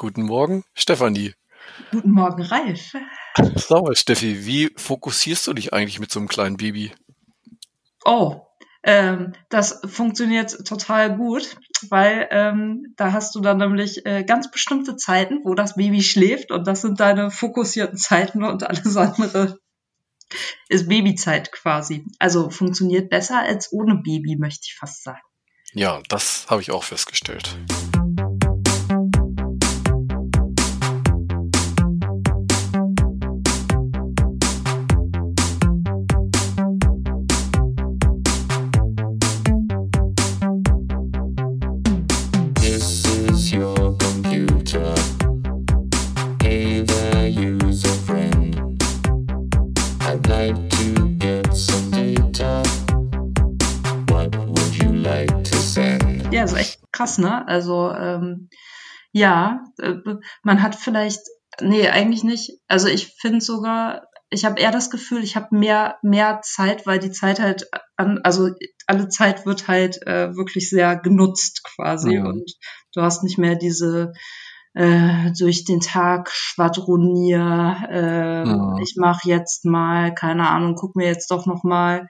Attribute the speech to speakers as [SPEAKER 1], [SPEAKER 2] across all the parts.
[SPEAKER 1] Guten Morgen, Stefanie.
[SPEAKER 2] Guten Morgen, Ralf.
[SPEAKER 1] Mal, Steffi, wie fokussierst du dich eigentlich mit so einem kleinen Baby?
[SPEAKER 2] Oh, ähm, das funktioniert total gut, weil ähm, da hast du dann nämlich äh, ganz bestimmte Zeiten, wo das Baby schläft und das sind deine fokussierten Zeiten und alles andere ist Babyzeit quasi. Also funktioniert besser als ohne Baby, möchte ich fast sagen.
[SPEAKER 1] Ja, das habe ich auch festgestellt.
[SPEAKER 2] Krass, ne? Also ähm, ja, äh, man hat vielleicht, nee, eigentlich nicht. Also ich finde sogar, ich habe eher das Gefühl, ich habe mehr mehr Zeit, weil die Zeit halt an, also alle Zeit wird halt äh, wirklich sehr genutzt quasi
[SPEAKER 1] Mhm.
[SPEAKER 2] und du hast nicht mehr diese äh, durch den Tag schwadronier, äh,
[SPEAKER 1] Mhm.
[SPEAKER 2] ich mache jetzt mal, keine Ahnung, guck mir jetzt doch noch mal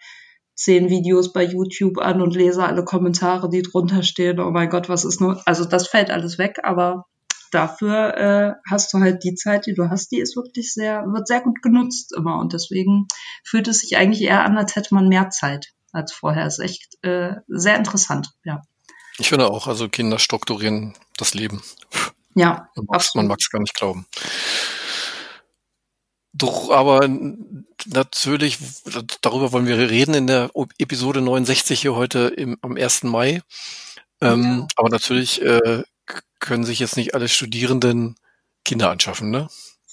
[SPEAKER 2] zehn Videos bei YouTube an und lese alle Kommentare, die drunter stehen. Oh mein Gott, was ist nur, also das fällt alles weg, aber dafür äh, hast du halt die Zeit, die du hast, die ist wirklich sehr, wird sehr gut genutzt immer und deswegen fühlt es sich eigentlich eher an, als hätte man mehr Zeit als vorher. Ist echt äh, sehr interessant, ja.
[SPEAKER 1] Ich finde auch, also Kinder strukturieren das Leben.
[SPEAKER 2] Ja,
[SPEAKER 1] Man mag es gar nicht glauben. Doch, aber natürlich, darüber wollen wir reden in der Episode 69 hier heute im, am 1. Mai. Ähm, Aber natürlich äh, können sich jetzt nicht alle Studierenden Kinder anschaffen, ne?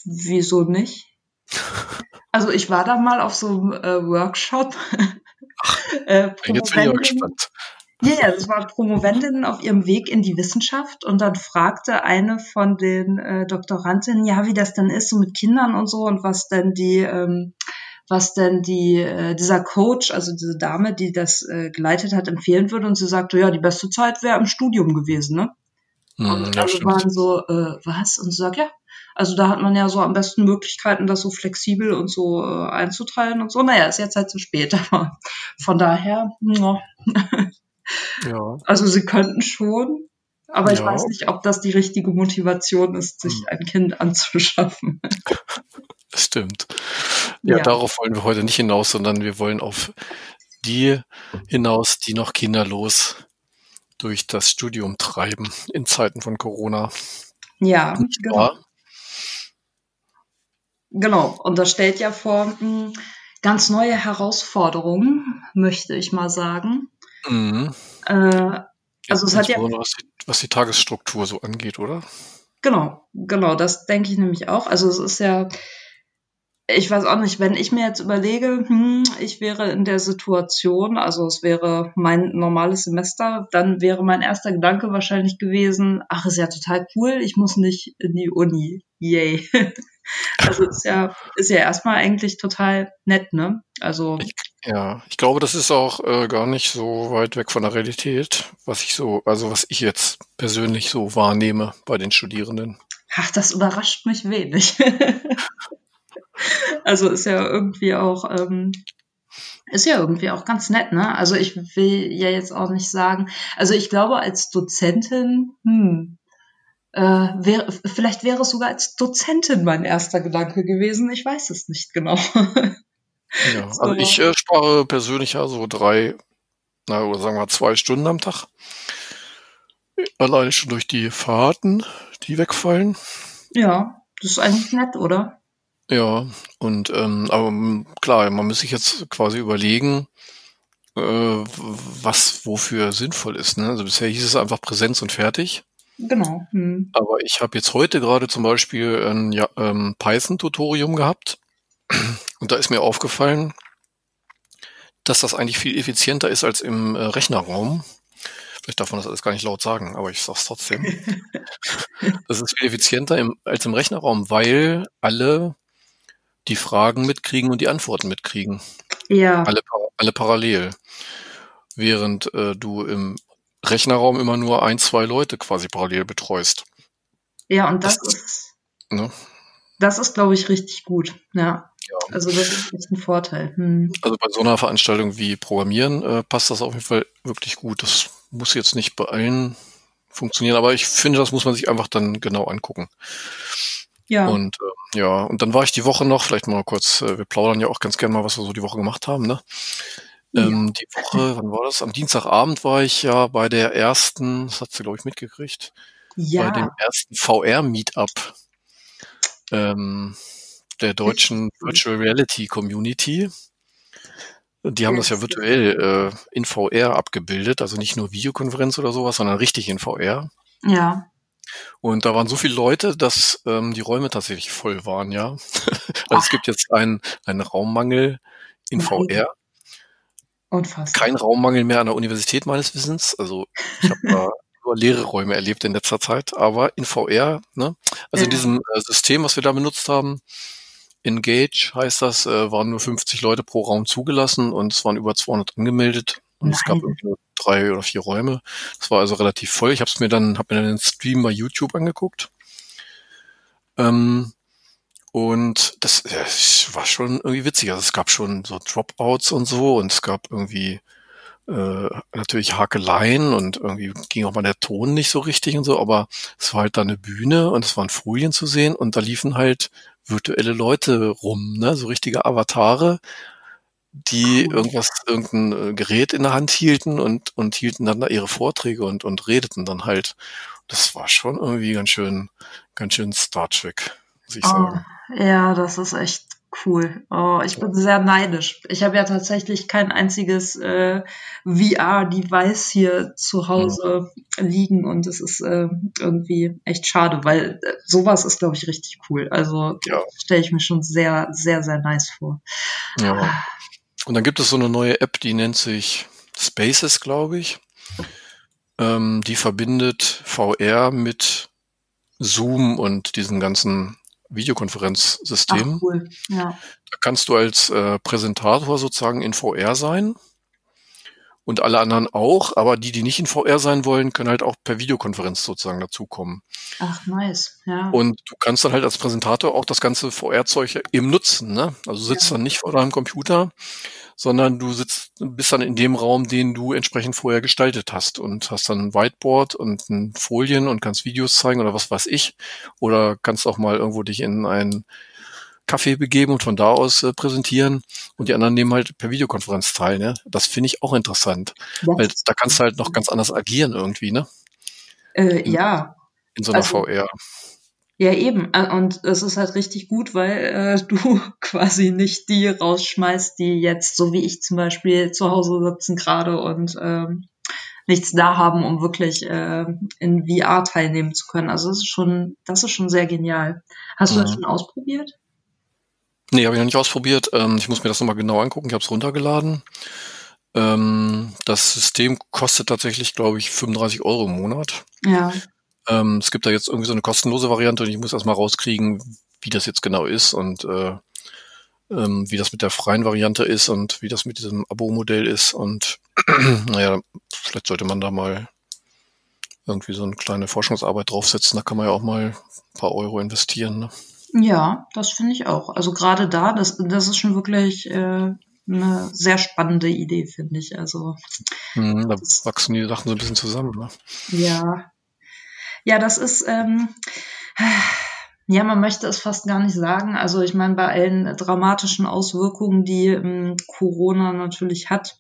[SPEAKER 2] Wieso nicht? Also ich war da mal auf so einem äh, Workshop. äh,
[SPEAKER 1] Jetzt bin ich gespannt.
[SPEAKER 2] Ja, ja, das war Promovendinnen auf ihrem Weg in die Wissenschaft und dann fragte eine von den äh, Doktorandinnen, ja, wie das denn ist so mit Kindern und so und was denn die, ähm, was denn die, äh, dieser Coach, also diese Dame, die das äh, geleitet hat, empfehlen würde. Und sie sagte, ja, die beste Zeit wäre im Studium gewesen, ne?
[SPEAKER 1] Hm,
[SPEAKER 2] Und
[SPEAKER 1] ja,
[SPEAKER 2] alle
[SPEAKER 1] stimmt.
[SPEAKER 2] waren so, äh, was? Und sie sagt, ja, also da hat man ja so am besten Möglichkeiten, das so flexibel und so äh, einzuteilen und so. Naja, ist jetzt halt zu spät, aber von daher, ja,
[SPEAKER 1] Ja.
[SPEAKER 2] also sie könnten schon, aber ich
[SPEAKER 1] Ja.
[SPEAKER 2] weiß nicht, ob das die richtige Motivation ist, sich
[SPEAKER 1] Hm.
[SPEAKER 2] ein Kind anzuschaffen.
[SPEAKER 1] Das stimmt. Ja,
[SPEAKER 2] Ja.
[SPEAKER 1] darauf wollen wir heute nicht hinaus, sondern wir wollen auf die hinaus, die noch kinderlos durch das Studium treiben in Zeiten von Corona.
[SPEAKER 2] Ja,
[SPEAKER 1] Nicht
[SPEAKER 2] genau. genau. Und das stellt ja vor mh, ganz neue Herausforderungen, möchte ich mal sagen.
[SPEAKER 1] Mhm.
[SPEAKER 2] Äh, also es hat ja
[SPEAKER 1] was die, was die Tagesstruktur so angeht, oder?
[SPEAKER 2] Genau, genau, das denke ich nämlich auch. Also es ist ja, ich weiß auch nicht, wenn ich mir jetzt überlege, hm, ich wäre in der Situation, also es wäre mein normales Semester, dann wäre mein erster Gedanke wahrscheinlich gewesen, ach, ist ja total cool, ich muss nicht in die Uni. Yay. Also ist ja, ist ja erstmal eigentlich total nett, ne? Also,
[SPEAKER 1] Ich, ja, ich glaube, das ist auch äh, gar nicht so weit weg von der Realität, was ich so, also was ich jetzt persönlich so wahrnehme bei den Studierenden.
[SPEAKER 2] ach, das überrascht mich wenig. also ist ja irgendwie auch, ähm, ist ja irgendwie auch ganz nett, ne? Also ich will ja jetzt auch nicht sagen, also ich glaube als Dozentin, hm, äh, wäre, vielleicht wäre es sogar als Dozentin mein erster Gedanke gewesen. Ich weiß es nicht genau.
[SPEAKER 1] Ja,
[SPEAKER 2] So.
[SPEAKER 1] also ich äh, spare persönlich ja so drei, na, oder sagen wir zwei Stunden am Tag. Alleine schon durch die Fahrten, die wegfallen.
[SPEAKER 2] ja, das ist eigentlich nett, oder?
[SPEAKER 1] Ja, und ähm, aber m, klar, man muss sich jetzt quasi überlegen, äh, was wofür sinnvoll ist. Ne? Also bisher hieß es einfach Präsenz und fertig.
[SPEAKER 2] Genau. Hm.
[SPEAKER 1] Aber ich habe jetzt heute gerade zum Beispiel ein ja, ähm, Python-Tutorium gehabt und da ist mir aufgefallen, dass das eigentlich viel effizienter ist als im äh, Rechnerraum. Vielleicht darf man das alles gar nicht laut sagen, aber ich sag's trotzdem. Das ist viel effizienter im, als im Rechnerraum, weil alle die Fragen mitkriegen und die Antworten mitkriegen.
[SPEAKER 2] Ja,
[SPEAKER 1] Alle, alle parallel. Während äh, du im Rechnerraum immer nur ein, zwei Leute quasi parallel betreust.
[SPEAKER 2] Ja, und das,
[SPEAKER 1] Das-
[SPEAKER 2] ist,
[SPEAKER 1] Ne?
[SPEAKER 2] das ist, glaube ich, richtig gut. Ja.
[SPEAKER 1] Ja.
[SPEAKER 2] Also das ist ein Vorteil. Hm.
[SPEAKER 1] Also bei so einer Veranstaltung wie Programmieren äh, passt das auf jeden Fall wirklich gut. Das muss jetzt nicht bei allen funktionieren, aber ich finde, das muss man sich einfach dann genau angucken.
[SPEAKER 2] Ja.
[SPEAKER 1] Und äh, ja, und dann war ich die Woche noch, vielleicht mal kurz, äh, wir plaudern ja auch ganz gerne mal, was wir so die Woche gemacht haben, ne? Ähm, die Woche, wann war das? Am Dienstagabend war ich ja bei der ersten, das hat sie, glaube ich, mitgekriegt, bei dem
[SPEAKER 2] ja.
[SPEAKER 1] ersten VR-Meetup ähm, der deutschen
[SPEAKER 2] cool.
[SPEAKER 1] Virtual Reality Community. Die haben das ja
[SPEAKER 2] Yes.
[SPEAKER 1] virtuell äh, in VR abgebildet, also nicht nur Videokonferenz oder sowas, sondern richtig in VR.
[SPEAKER 2] Ja.
[SPEAKER 1] Und da waren so viele Leute, dass ähm, die Räume tatsächlich voll waren, ja. also es gibt jetzt einen, einen Raummangel in. VR.
[SPEAKER 2] Unfassbar.
[SPEAKER 1] Kein Raummangel mehr an der Universität meines Wissens. Also ich habe da nur leere Räume erlebt in letzter Zeit, aber in VR, ne? Also in
[SPEAKER 2] Ja.
[SPEAKER 1] diesem äh, System, was wir da benutzt haben, Engage heißt das, äh, waren nur 50 Leute pro Raum zugelassen und es waren über 200 angemeldet und es gab
[SPEAKER 2] Nein.
[SPEAKER 1] irgendwie nur drei oder vier Räume. Das war also relativ voll. Ich habe es mir dann, habe mir dann den Stream bei YouTube angeguckt. Ähm, und das, es war schon irgendwie witzig. Also es gab schon so Dropouts und so und es gab irgendwie äh, natürlich Hakeleien und irgendwie ging auch mal der Ton nicht so richtig und so, aber es war halt da eine Bühne und es waren Folien zu sehen und da liefen halt virtuelle Leute rum, ne, so richtige Avatare, die
[SPEAKER 2] Cool.
[SPEAKER 1] irgendwas, irgendein äh, Gerät in der Hand hielten und, und hielten dann da ihre Vorträge und, und redeten dann halt. Das war schon irgendwie ganz schön, ganz schön Star Trek, muss ich
[SPEAKER 2] Oh,
[SPEAKER 1] sagen.
[SPEAKER 2] ja, das ist echt cool. Oh, ich bin sehr neidisch. Ich habe ja tatsächlich kein einziges äh, VR-Device hier zu Hause liegen und es ist äh, irgendwie echt schade, weil äh, sowas ist, glaube ich, richtig cool. Also
[SPEAKER 1] Ja.
[SPEAKER 2] stelle ich mir schon sehr, sehr, sehr nice vor.
[SPEAKER 1] Ja. Und dann gibt es so eine neue App, die nennt sich Spaces, glaube ich. Ähm, die verbindet VR mit Zoom und diesen ganzen
[SPEAKER 2] Ach,
[SPEAKER 1] Videokonferenzsystemen.
[SPEAKER 2] cool. Ja.
[SPEAKER 1] Da kannst du als äh, Präsentator sozusagen in VR sein und alle anderen auch, aber die, die nicht in VR sein wollen, können halt auch per Videokonferenz sozusagen dazukommen.
[SPEAKER 2] Ach, nice. Ja.
[SPEAKER 1] Und du kannst dann halt als Präsentator auch das ganze VR-Zeug eben nutzen. Ne? Also sitzt
[SPEAKER 2] Ja.
[SPEAKER 1] dann nicht vor deinem Computer, sondern du sitzt, bist dann in dem Raum, den du entsprechend vorher gestaltet hast und hast dann ein Whiteboard und ein Folien und kannst Videos zeigen oder was weiß ich. Oder kannst auch mal irgendwo dich in ein Café begeben und von da aus äh, präsentieren. Und die anderen nehmen halt per Videokonferenz teil. Ne? Das finde ich auch interessant, weil
[SPEAKER 2] Das,
[SPEAKER 1] da kannst du halt noch ganz anders agieren irgendwie, ne?
[SPEAKER 2] äh, ja,
[SPEAKER 1] In so einer
[SPEAKER 2] Also-
[SPEAKER 1] VR.
[SPEAKER 2] Ja, eben. Äh, Und es ist halt richtig gut, weil äh, du quasi nicht die rausschmeißt, die jetzt, so wie ich zum Beispiel, zu Hause sitzen gerade und ähm, nichts da haben, um wirklich äh, in VR teilnehmen zu können. Also das ist schon, das ist schon sehr genial. Hast du das
[SPEAKER 1] Mhm.
[SPEAKER 2] schon ausprobiert?
[SPEAKER 1] Nee, habe ich noch nicht ausprobiert. Ähm, ich muss mir das nochmal genau angucken. Ich habe es runtergeladen. Ähm, das System kostet tatsächlich, glaube ich, 35 Euro im Monat.
[SPEAKER 2] Ja.
[SPEAKER 1] Ähm, es gibt da jetzt irgendwie so eine kostenlose Variante und ich muss erstmal rauskriegen, wie das jetzt genau ist und äh, ähm, wie das mit der freien Variante ist und wie das mit diesem Abo-Modell ist. Und naja, vielleicht sollte man da mal irgendwie so eine kleine Forschungsarbeit draufsetzen. Da kann man ja auch mal ein paar Euro investieren. Ne?
[SPEAKER 2] Ja, das finde ich auch. Also gerade da, das, das ist schon wirklich äh, eine sehr spannende Idee, finde ich. Also
[SPEAKER 1] Mhm, da wachsen die Sachen so ein bisschen zusammen. Ne?
[SPEAKER 2] Ja. Ja, das ist, ähm, ja, man möchte es fast gar nicht sagen. Also ich meine, bei allen dramatischen Auswirkungen, die ähm, Corona natürlich hat,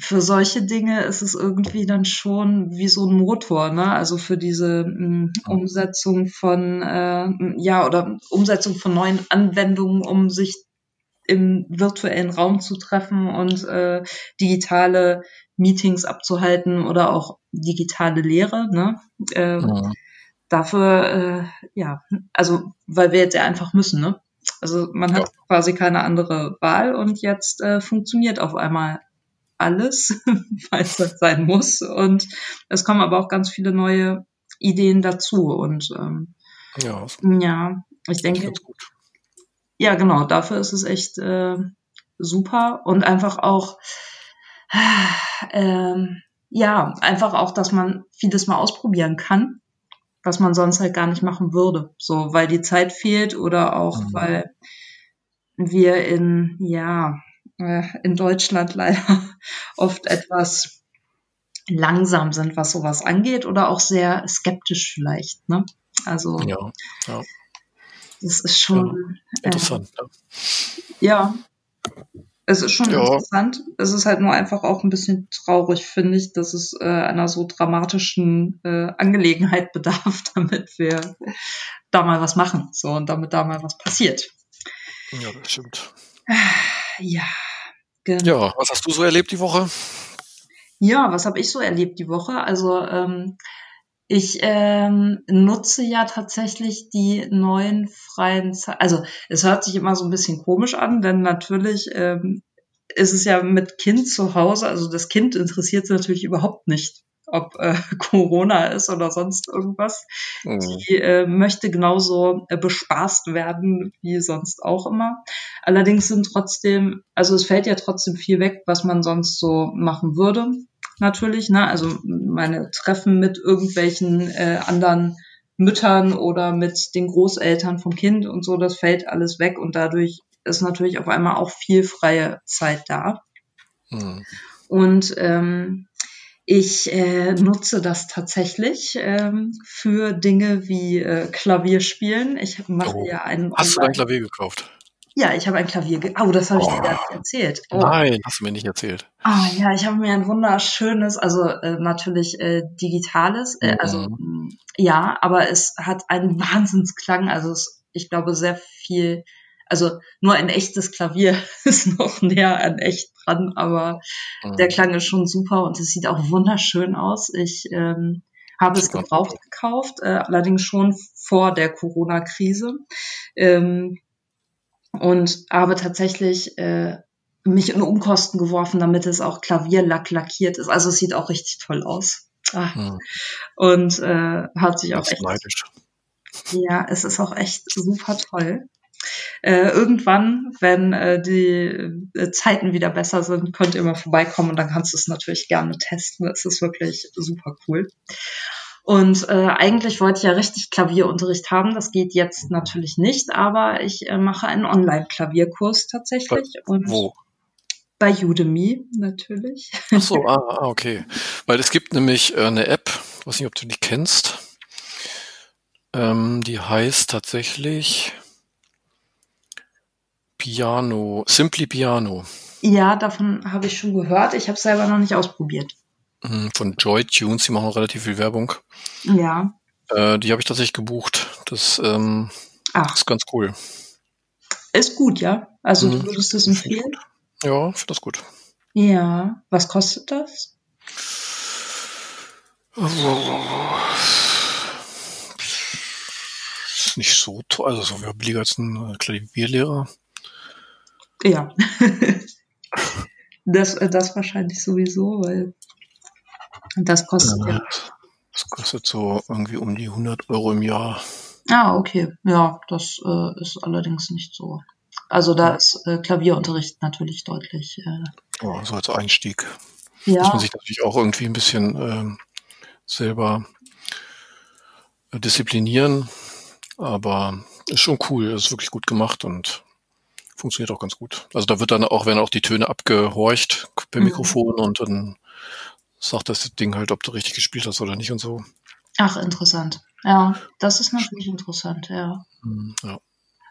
[SPEAKER 2] für solche Dinge ist es irgendwie dann schon wie so ein Motor, ne? Also für diese ähm, Umsetzung von, äh, ja, oder Umsetzung von neuen Anwendungen, um sich im virtuellen Raum zu treffen und äh, digitale Meetings abzuhalten oder auch digitale Lehre. Ne? Äh,
[SPEAKER 1] Mhm.
[SPEAKER 2] Dafür, äh, ja, also weil wir jetzt ja einfach müssen. Ne? Also man hat quasi keine andere Wahl und jetzt äh, funktioniert auf einmal alles, weil es halt sein muss. Und es kommen aber auch ganz viele neue Ideen dazu. Und ähm,
[SPEAKER 1] Ja, das
[SPEAKER 2] ja, ich denke. Ja, genau, dafür ist es echt äh, super und einfach auch, ähm, ja, einfach auch, dass man vieles mal ausprobieren kann, was man sonst halt gar nicht machen würde. So, weil die Zeit fehlt oder auch,
[SPEAKER 1] Mhm.
[SPEAKER 2] weil wir in, ja, äh, in Deutschland leider oft etwas langsam sind, was sowas angeht oder auch sehr skeptisch vielleicht, ne? Also,
[SPEAKER 1] Ja, ja,
[SPEAKER 2] das ist schon, äh,
[SPEAKER 1] interessant. Ja.
[SPEAKER 2] ja, es ist schon
[SPEAKER 1] Ja.
[SPEAKER 2] interessant. Es ist halt nur einfach auch ein bisschen traurig, finde ich, dass es äh, einer so dramatischen äh, Angelegenheit bedarf, damit wir da mal was machen. So und damit da mal was passiert.
[SPEAKER 1] ja, das stimmt.
[SPEAKER 2] Ja. Genau.
[SPEAKER 1] Ja, was hast du so erlebt die Woche?
[SPEAKER 2] Ja, was habe ich so erlebt die Woche? Also ähm, ich ähm, nutze ja tatsächlich die neuen freien Zeiten. Also es hört sich immer so ein bisschen komisch an, denn natürlich ähm, ist es ja mit Kind zu Hause. Also das Kind interessiert es natürlich überhaupt nicht, ob äh, Corona ist oder sonst irgendwas.
[SPEAKER 1] Mhm.
[SPEAKER 2] Die äh, möchte genauso äh, bespaßt werden wie sonst auch immer. Allerdings sind trotzdem, also es fällt ja trotzdem viel weg, was man sonst so machen würde. Natürlich, ne? Also meine Treffen mit irgendwelchen äh, anderen Müttern oder mit den Großeltern vom Kind und so, das fällt alles weg und dadurch ist natürlich auf einmal auch viel freie Zeit da.
[SPEAKER 1] Mhm.
[SPEAKER 2] Und ähm, ich äh, nutze das tatsächlich ähm, für Dinge wie äh, Klavierspielen. Ich mache
[SPEAKER 1] Oh.
[SPEAKER 2] ja einen.
[SPEAKER 1] Hast du dein Klavier gekauft?
[SPEAKER 2] Ja, ich habe ein Klavier. Ge oh, das habe ich dir
[SPEAKER 1] Oh.
[SPEAKER 2] gar nicht erzählt. Oh.
[SPEAKER 1] Nein, hast du mir nicht erzählt.
[SPEAKER 2] Ah ja, ich habe mir ein wunderschönes, also äh, natürlich äh, digitales, äh,
[SPEAKER 1] Mhm.
[SPEAKER 2] also mh, ja, aber es hat einen Wahnsinnsklang. Also es, ich glaube sehr viel, also nur ein echtes Klavier ist noch näher an echt dran, aber
[SPEAKER 1] Mhm.
[SPEAKER 2] der Klang ist schon super und es sieht auch wunderschön aus. Ich ähm, habe es gebraucht gekauft, äh, allerdings schon vor der Corona-Krise. Ähm, und habe tatsächlich äh, mich in Umkosten geworfen, damit es auch Klavierlack lackiert ist. Also es sieht auch richtig toll aus. Ah,
[SPEAKER 1] Mhm.
[SPEAKER 2] und äh, hat sich auch echt
[SPEAKER 1] neidisch.
[SPEAKER 2] ja, es ist auch echt super toll. Äh, irgendwann, wenn äh, die äh, Zeiten wieder besser sind, könnt ihr mal vorbeikommen und dann kannst du es natürlich gerne testen. Es ist wirklich super cool. Und äh, eigentlich wollte ich ja richtig Klavierunterricht haben. Das geht jetzt natürlich nicht, aber ich äh, mache einen Online-Klavierkurs tatsächlich. Und
[SPEAKER 1] Wo?
[SPEAKER 2] Bei Udemy natürlich.
[SPEAKER 1] Ach so, ah, ah, okay. Weil es gibt nämlich äh, eine App, weiß nicht, ob du die kennst. Ähm, die heißt tatsächlich Piano, Simply Piano
[SPEAKER 2] Ja, davon habe ich schon gehört. Ich habe es selber noch nicht ausprobiert.
[SPEAKER 1] Mm, von Joy Tunes. Die machen auch relativ viel Werbung.
[SPEAKER 2] Ja.
[SPEAKER 1] Äh, die habe ich tatsächlich gebucht. Das ähm, ist ganz cool.
[SPEAKER 2] ist gut, ja. Also du
[SPEAKER 1] Mhm.
[SPEAKER 2] würdest es empfehlen?
[SPEAKER 1] Ja, finde das gut.
[SPEAKER 2] Ja. Was kostet das?
[SPEAKER 1] Ist nicht so toll, also so billiger als ein äh, Klavierlehrer.
[SPEAKER 2] Ja. das, äh, das wahrscheinlich sowieso, weil das kostet ja.
[SPEAKER 1] Das kostet so irgendwie um die 100 Euro im Jahr.
[SPEAKER 2] Ah, okay. Ja, das äh, ist allerdings nicht so. Also da ist äh, Klavierunterricht natürlich deutlich. Äh,
[SPEAKER 1] Ja, so als Einstieg. Muss
[SPEAKER 2] ja,
[SPEAKER 1] man sich natürlich auch irgendwie ein bisschen ähm, selber äh, disziplinieren. Aber ist schon cool, ist wirklich gut gemacht und funktioniert auch ganz gut. Also da wird dann auch, werden auch die Töne abgehorcht per
[SPEAKER 2] Mhm.
[SPEAKER 1] Mikrofon und dann sagt das Ding halt, ob du richtig gespielt hast oder nicht und so.
[SPEAKER 2] ach, interessant. Ja, das ist natürlich interessant, ja.
[SPEAKER 1] Hm, Ja.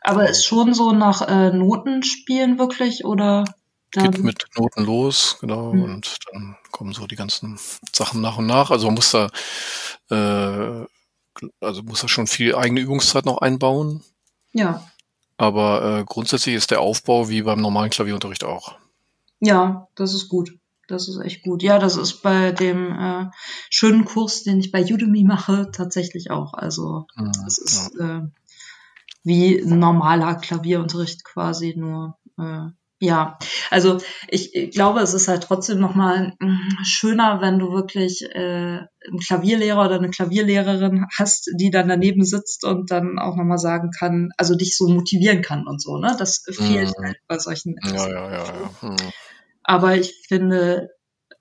[SPEAKER 2] Aber ist schon so nach äh, Noten spielen wirklich oder dann,
[SPEAKER 1] Geht mit Noten los, genau,
[SPEAKER 2] Mhm.
[SPEAKER 1] und dann kommen so die ganzen Sachen nach und nach. Also man muss da, äh, also muss da schon viel eigene Übungszeit noch einbauen.
[SPEAKER 2] ja,
[SPEAKER 1] Aber äh, grundsätzlich ist der Aufbau wie beim normalen Klavierunterricht auch.
[SPEAKER 2] ja, das ist gut. Das ist echt gut. Ja, das ist bei dem äh, schönen Kurs, den ich bei Udemy mache, tatsächlich auch. Also
[SPEAKER 1] Mhm,
[SPEAKER 2] Das ist äh, wie normaler Klavierunterricht quasi nur. Äh, ja, also ich, ich glaube, es ist halt trotzdem nochmal mm, schöner, wenn du wirklich äh, einen Klavierlehrer oder eine Klavierlehrerin hast, die dann daneben sitzt und dann auch nochmal sagen kann, also dich so motivieren kann und so, ne? Das fehlt
[SPEAKER 1] Mhm.
[SPEAKER 2] halt bei solchen
[SPEAKER 1] ja, ja, ja, ja. Hm.
[SPEAKER 2] Aber ich finde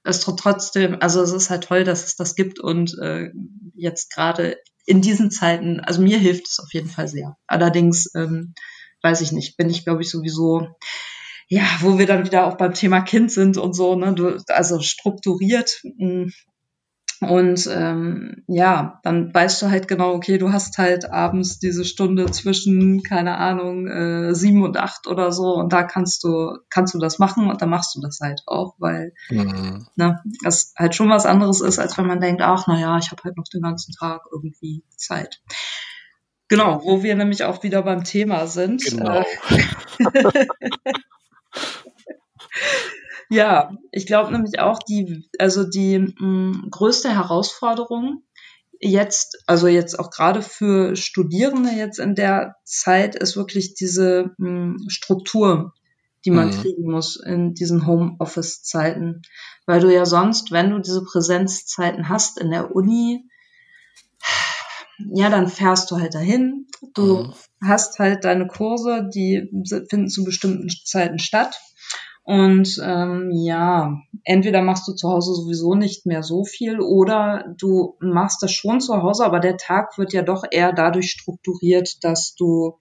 [SPEAKER 2] es tr- trotzdem, also es ist halt toll, dass es das gibt und äh, jetzt gerade in diesen Zeiten, also mir hilft es auf jeden Fall sehr. Allerdings, ähm, weiß ich nicht, bin ich, glaube ich, sowieso, ja, wo wir dann wieder auch beim Thema Kind sind und so, ne, du, also strukturiert, mh, und ähm, ja, dann weißt du halt genau, okay, du hast halt abends diese Stunde zwischen, keine Ahnung, äh, sieben und acht oder so und da kannst du, kannst du das machen und dann machst du das halt auch, weil mhm. ne, das halt schon was anderes ist, als wenn man denkt, ach na ja, ich habe halt noch den ganzen Tag irgendwie Zeit. Genau, wo wir nämlich auch wieder beim Thema sind. Genau. Ja, ich glaube nämlich auch, die, also die mh, mm, größte Herausforderung jetzt, also jetzt auch gerade für Studierende jetzt in der Zeit, ist wirklich diese mh, mm, Struktur, die man mhm. kriegen muss in diesen Homeoffice-Zeiten. Weil du ja sonst, wenn du diese Präsenzzeiten hast in der Uni, ja, dann fährst du halt dahin. Du mhm. hast halt deine Kurse, die finden zu bestimmten Zeiten statt. Und ähm, ja, entweder machst du zu Hause sowieso nicht mehr so viel oder du machst das schon zu Hause, aber der Tag wird ja doch eher dadurch strukturiert, dass du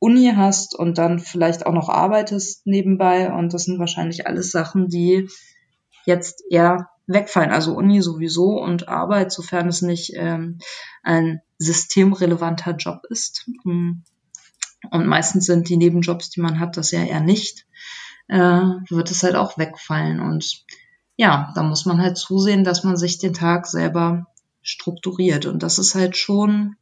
[SPEAKER 2] Uni hast und dann vielleicht auch noch arbeitest nebenbei. Und das sind wahrscheinlich alles Sachen, die jetzt eher wegfallen. Also Uni sowieso und Arbeit, sofern es nicht ähm, ein systemrelevanter Job ist. Und meistens sind die Nebenjobs, die man hat, das ja eher nicht äh, wird es halt auch wegfallen. Und ja, da muss man halt zusehen, dass man sich den Tag selber strukturiert. Und das ist halt schon,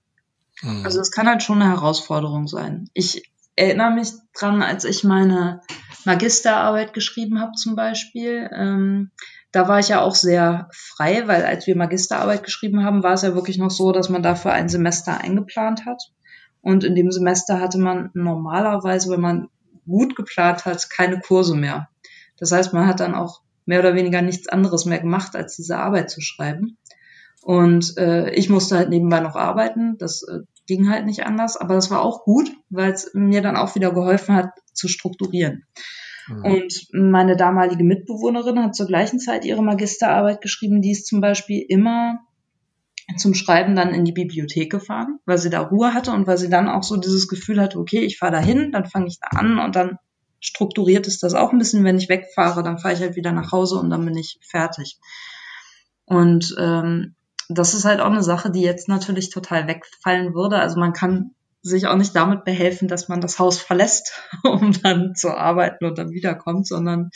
[SPEAKER 2] mhm. also es kann halt schon eine Herausforderung sein. Ich erinnere mich dran, als ich meine Magisterarbeit geschrieben habe zum Beispiel. Ähm, da war ich ja auch sehr frei, weil als wir Magisterarbeit geschrieben haben, war es ja wirklich noch so, dass man dafür ein Semester eingeplant hat. Und in dem Semester hatte man normalerweise, wenn man gut geplant hat, keine Kurse mehr. Das heißt, man hat dann auch mehr oder weniger nichts anderes mehr gemacht, als diese Arbeit zu schreiben. Und äh, ich musste halt nebenbei noch arbeiten. Das äh, ging halt nicht anders. Aber das war auch gut, weil es mir dann auch wieder geholfen hat, zu strukturieren. Mhm. Und meine damalige Mitbewohnerin hat zur gleichen Zeit ihre Magisterarbeit geschrieben. Die ist zum Beispiel immer zum Schreiben dann in die Bibliothek gefahren, weil sie da Ruhe hatte und weil sie dann auch so dieses Gefühl hatte, okay, ich fahre da hin, dann fange ich da an und dann strukturiert ist das auch ein bisschen, wenn ich wegfahre, dann fahre ich halt wieder nach Hause und dann bin ich fertig. Und ähm, das ist halt auch eine Sache, die jetzt natürlich total wegfallen würde. Also man kann sich auch nicht damit behelfen, dass man das Haus verlässt, um dann zu arbeiten und dann wiederkommt, sondern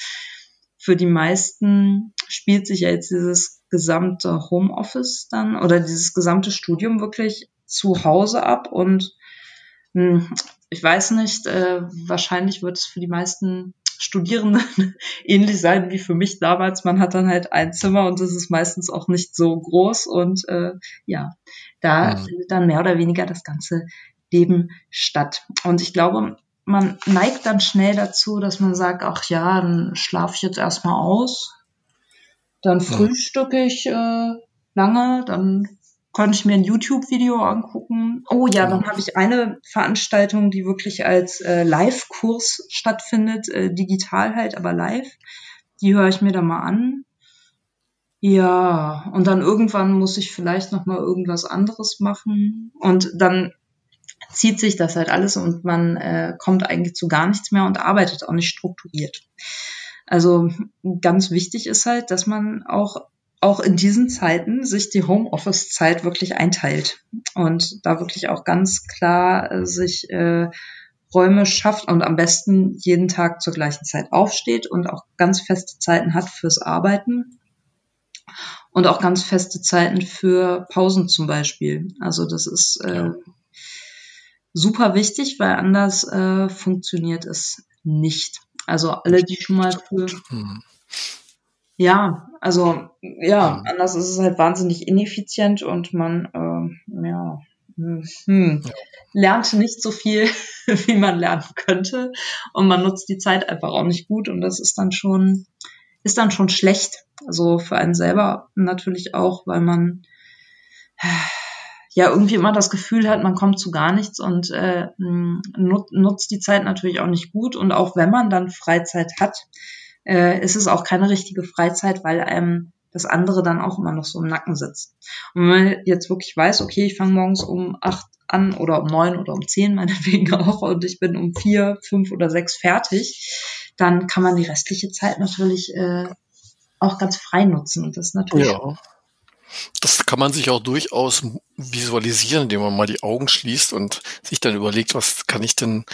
[SPEAKER 2] für die meisten spielt sich ja jetzt dieses gesamte Homeoffice dann oder dieses gesamte Studium wirklich zu Hause ab und mh, hm, ich weiß nicht, äh, wahrscheinlich wird es für die meisten Studierenden ähnlich sein wie für mich damals. Man hat dann halt ein Zimmer und das ist meistens auch nicht so groß und äh, ja, da ja. findet dann mehr oder weniger das ganze Leben statt. Und ich glaube, man neigt dann schnell dazu, dass man sagt, ach ja, dann schlafe ich jetzt erstmal aus, dann frühstücke ich äh, lange, dann könnte ich mir ein YouTube-Video angucken. Oh ja, dann habe ich eine Veranstaltung, die wirklich als äh, Live-Kurs stattfindet, äh, digital halt, aber live. Die höre ich mir da mal an. Ja, und dann irgendwann muss ich vielleicht noch mal irgendwas anderes machen und dann zieht sich das halt alles und man äh, kommt eigentlich zu gar nichts mehr und arbeitet auch nicht strukturiert. Also ganz wichtig ist halt, dass man auch auch in diesen Zeiten sich die Homeoffice-Zeit wirklich einteilt und da wirklich auch ganz klar äh, sich äh, Räume schafft und am besten jeden Tag zur gleichen Zeit aufsteht und auch ganz feste Zeiten hat fürs Arbeiten und auch ganz feste Zeiten für Pausen zum Beispiel. Also das ist äh, ja. super wichtig, weil anders äh, funktioniert es nicht. Also alle, die schon mal für. Hm. Ja, also ja, hm. anders ist es halt wahnsinnig ineffizient und man äh, ja, hm, hm, lernt nicht so viel, wie man lernen könnte und man nutzt die Zeit einfach auch nicht gut und das ist dann schon ist dann schon schlecht. Also für einen selber natürlich auch, weil man ja irgendwie immer das Gefühl hat, man kommt zu gar nichts und äh, nut nutzt die Zeit natürlich auch nicht gut. Und auch wenn man dann Freizeit hat, äh, ist es auch keine richtige Freizeit, weil einem das andere dann auch immer noch so im Nacken sitzt. Und wenn man jetzt wirklich weiß, okay, ich fange morgens um acht an oder um neun oder um zehn meinetwegen auch und ich bin um vier, fünf oder sechs fertig, dann kann man die restliche Zeit natürlich äh, auch ganz frei nutzen. Und das ist natürlich
[SPEAKER 1] Ja. Das kann man sich auch durchaus visualisieren, indem man mal die Augen schließt und sich dann überlegt, was kann ich denn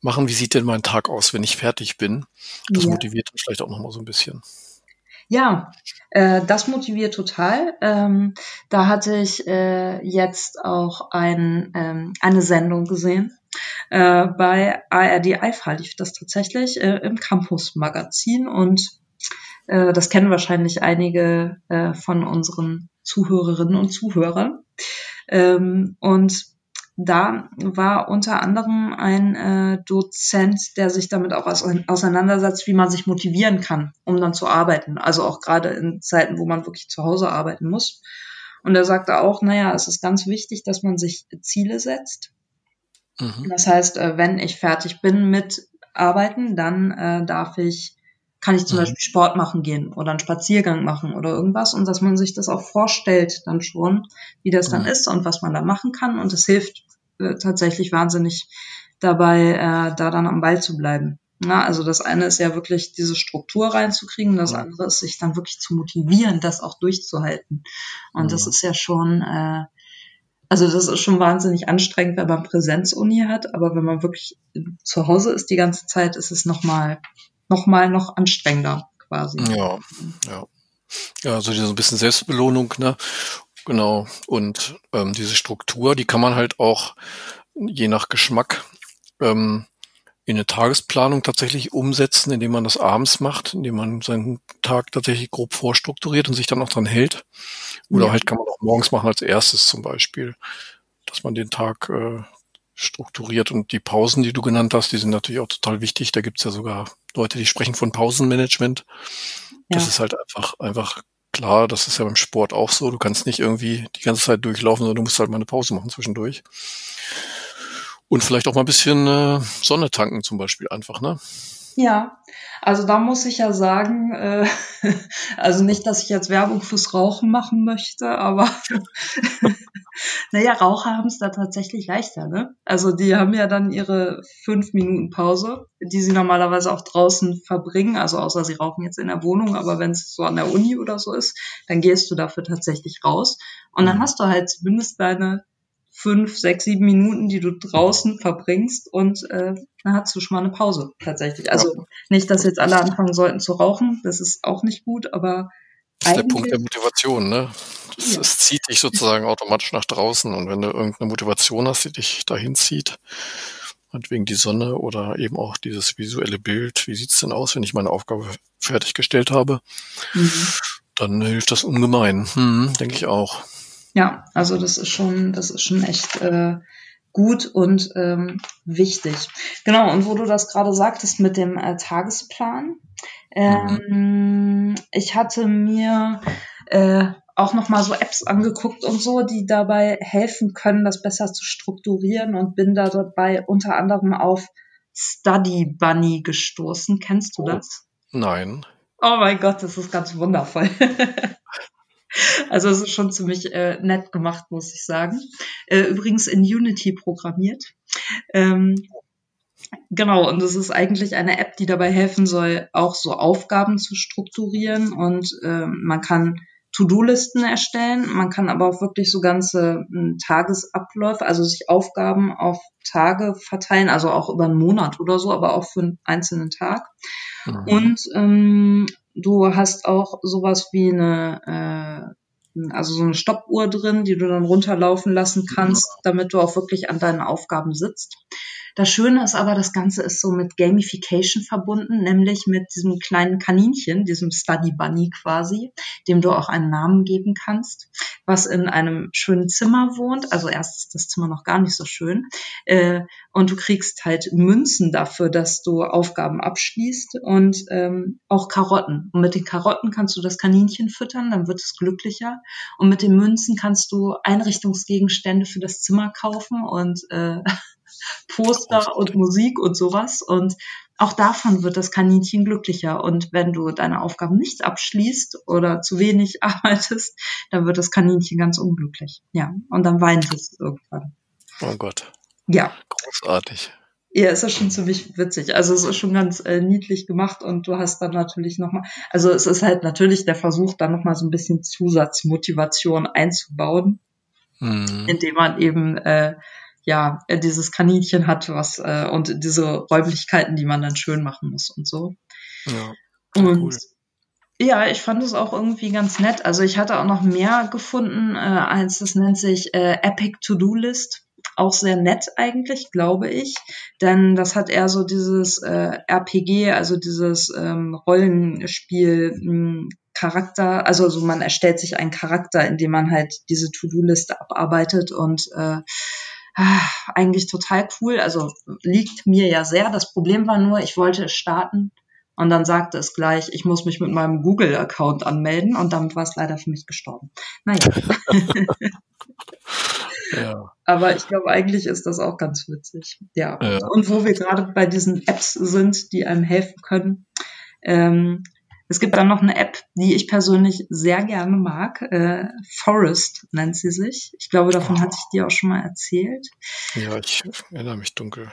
[SPEAKER 1] machen? Wie sieht denn mein Tag aus, wenn ich fertig bin? Das
[SPEAKER 2] Ja.
[SPEAKER 1] motiviert dann vielleicht auch nochmal so ein bisschen.
[SPEAKER 2] Ja, äh, das motiviert total. Ähm, da hatte ich äh, jetzt auch ein, ähm, eine Sendung gesehen. Äh, bei ARD Alpha lief das tatsächlich äh, im Campus-Magazin und äh, das kennen wahrscheinlich einige äh, von unseren Zuhörerinnen und Zuhörern. Ähm, und da war unter anderem ein äh, Dozent, der sich damit auch aus, auseinandersetzt, wie man sich motivieren kann, um dann zu arbeiten. Also auch gerade in Zeiten, wo man wirklich zu Hause arbeiten muss. Und er sagte auch, naja, es ist ganz wichtig, dass man sich Ziele setzt.
[SPEAKER 1] Mhm.
[SPEAKER 2] Das heißt, äh, wenn ich fertig bin mit Arbeiten, dann äh, darf ich, kann ich zum
[SPEAKER 1] Mhm.
[SPEAKER 2] Beispiel Sport machen gehen oder einen Spaziergang machen oder irgendwas und dass man sich das auch vorstellt dann schon, wie das dann
[SPEAKER 1] Mhm.
[SPEAKER 2] ist und was man da machen kann und es hilft äh, tatsächlich wahnsinnig dabei, äh, da dann am Ball zu bleiben. Na, also das eine ist ja wirklich diese Struktur reinzukriegen, das
[SPEAKER 1] Ja.
[SPEAKER 2] andere ist sich dann wirklich zu motivieren, das auch durchzuhalten. Und das
[SPEAKER 1] Ja.
[SPEAKER 2] ist ja schon, äh, also das ist schon wahnsinnig anstrengend, wenn man Präsenzuni hat, aber wenn man wirklich zu Hause ist die ganze Zeit, ist es nochmal noch mal noch anstrengender quasi.
[SPEAKER 1] Ja, ja. Ja, also diese so ein bisschen Selbstbelohnung, ne? Genau. Und ähm, diese Struktur, die kann man halt auch je nach Geschmack ähm, in eine Tagesplanung tatsächlich umsetzen, indem man das abends macht, indem man seinen Tag tatsächlich grob vorstrukturiert und sich dann auch dran hält. Oder
[SPEAKER 2] Ja.
[SPEAKER 1] halt kann man auch morgens machen als erstes zum Beispiel, dass man den Tag äh, strukturiert. Und die Pausen, die du genannt hast, die sind natürlich auch total wichtig. Da gibt's ja sogar Leute, die sprechen von Pausenmanagement. Das
[SPEAKER 2] Ja.
[SPEAKER 1] ist halt einfach, einfach klar, das ist ja beim Sport auch so. Du kannst nicht irgendwie die ganze Zeit durchlaufen, sondern du musst halt mal eine Pause machen zwischendurch. Und vielleicht auch mal ein bisschen äh, Sonne tanken zum Beispiel einfach, ne?
[SPEAKER 2] Ja, also da muss ich ja sagen, äh, also nicht, dass ich jetzt Werbung fürs Rauchen machen möchte, aber naja, Raucher haben es da tatsächlich leichter, ne? Also die haben ja dann ihre fünf Minuten Pause, die sie normalerweise auch draußen verbringen, also außer sie rauchen jetzt in der Wohnung, aber wenn es so an der Uni oder so ist, dann gehst du dafür tatsächlich raus und dann
[SPEAKER 1] Mhm.
[SPEAKER 2] hast du halt zumindest deine fünf, sechs, sieben Minuten, die du draußen verbringst und äh, dann hast du schon mal eine Pause tatsächlich. Also nicht, dass jetzt alle anfangen sollten zu rauchen, das ist auch nicht gut, aber
[SPEAKER 1] Das ist der Punkt der Motivation, ne? Das,
[SPEAKER 2] Ja.
[SPEAKER 1] Es zieht dich sozusagen automatisch nach draußen und wenn du irgendeine Motivation hast, die dich dahin zieht, meinetwegen die Sonne oder eben auch dieses visuelle Bild, wie sieht's denn aus, wenn ich meine Aufgabe fertiggestellt habe,
[SPEAKER 2] mhm.
[SPEAKER 1] dann hilft das ungemein. Hm, denke ich auch.
[SPEAKER 2] Ja, also das ist schon, das ist schon echt äh, gut und ähm, wichtig. Genau, und wo du das gerade sagtest mit dem äh, Tagesplan, ähm, ich hatte mir äh, auch nochmal so Apps angeguckt und so, die dabei helfen können, das besser zu strukturieren und bin da dabei unter anderem auf Study Bunny gestoßen. Kennst du
[SPEAKER 1] Oh.
[SPEAKER 2] das?
[SPEAKER 1] Nein.
[SPEAKER 2] Oh mein Gott, das ist ganz wundervoll. also es ist schon ziemlich äh, nett gemacht, muss ich sagen. Äh, übrigens in Unity programmiert. Ähm, genau, und es ist eigentlich eine App, die dabei helfen soll, auch so Aufgaben zu strukturieren und ähm, man kann To-Do-Listen erstellen, man kann aber auch wirklich so ganze m, Tagesabläufe, also sich Aufgaben auf Tage verteilen, also auch über einen Monat oder so, aber auch für einen einzelnen Tag.
[SPEAKER 1] Mhm.
[SPEAKER 2] Und ähm, du hast auch sowas wie eine, äh, also so eine Stoppuhr drin, die du dann runterlaufen lassen kannst, damit du auch wirklich an deinen Aufgaben sitzt. Das Schöne ist aber, das Ganze ist so mit Gamification verbunden, nämlich mit diesem kleinen Kaninchen, diesem Study Bunny quasi, dem du auch einen Namen geben kannst, was in einem schönen Zimmer wohnt. Also erst ist das Zimmer noch gar nicht so schön. Äh, und du kriegst halt Münzen dafür, dass du Aufgaben abschließt und ähm, auch Karotten. Und mit den Karotten kannst du das Kaninchen füttern, dann wird es glücklicher. Und mit den Münzen kannst du Einrichtungsgegenstände für das Zimmer kaufen und äh, Poster und Musik und sowas. Und auch davon wird das Kaninchen glücklicher. Und wenn du deine Aufgaben nicht abschließt oder zu wenig arbeitest, dann wird das Kaninchen ganz unglücklich. Ja, und dann weint es irgendwann.
[SPEAKER 1] Oh Gott.
[SPEAKER 2] Ja.
[SPEAKER 1] Großartig.
[SPEAKER 2] Ja, ist ja schon ziemlich witzig. Also es ist schon ganz äh, niedlich gemacht und du hast dann natürlich nochmal, also es ist halt natürlich der Versuch, dann nochmal so ein bisschen Zusatzmotivation einzubauen,
[SPEAKER 1] Mhm.
[SPEAKER 2] indem man eben äh, ja äh, dieses Kaninchen hat, was äh, und diese Räumlichkeiten, die man dann schön machen muss und so.
[SPEAKER 1] Ja.
[SPEAKER 2] Und
[SPEAKER 1] cool.
[SPEAKER 2] ja, ich fand es auch irgendwie ganz nett. Also ich hatte auch noch mehr gefunden, äh, als das nennt sich äh, Epic To-Do List. Auch sehr nett eigentlich, glaube ich. Denn das hat eher so dieses äh, RPG, also dieses ähm, Rollenspiel mh, Charakter, also so man erstellt sich einen Charakter, indem man halt diese To-Do-Liste abarbeitet und äh, eigentlich total cool. Also liegt mir ja sehr. Das Problem war nur, ich wollte es starten und dann sagte es gleich, ich muss mich mit meinem Google-Account anmelden und damit war es leider für mich gestorben. Naja,
[SPEAKER 1] Ja.
[SPEAKER 2] aber ich glaube, eigentlich ist das auch ganz witzig. Ja.
[SPEAKER 1] Ja.
[SPEAKER 2] Und wo wir gerade bei diesen Apps sind, die einem helfen können. Ähm, es gibt dann noch eine App, die ich persönlich sehr gerne mag. Äh, Forest nennt sie sich. Ich glaube, davon hatte ich dir auch schon mal erzählt.
[SPEAKER 1] ja, ich erinnere mich dunkel.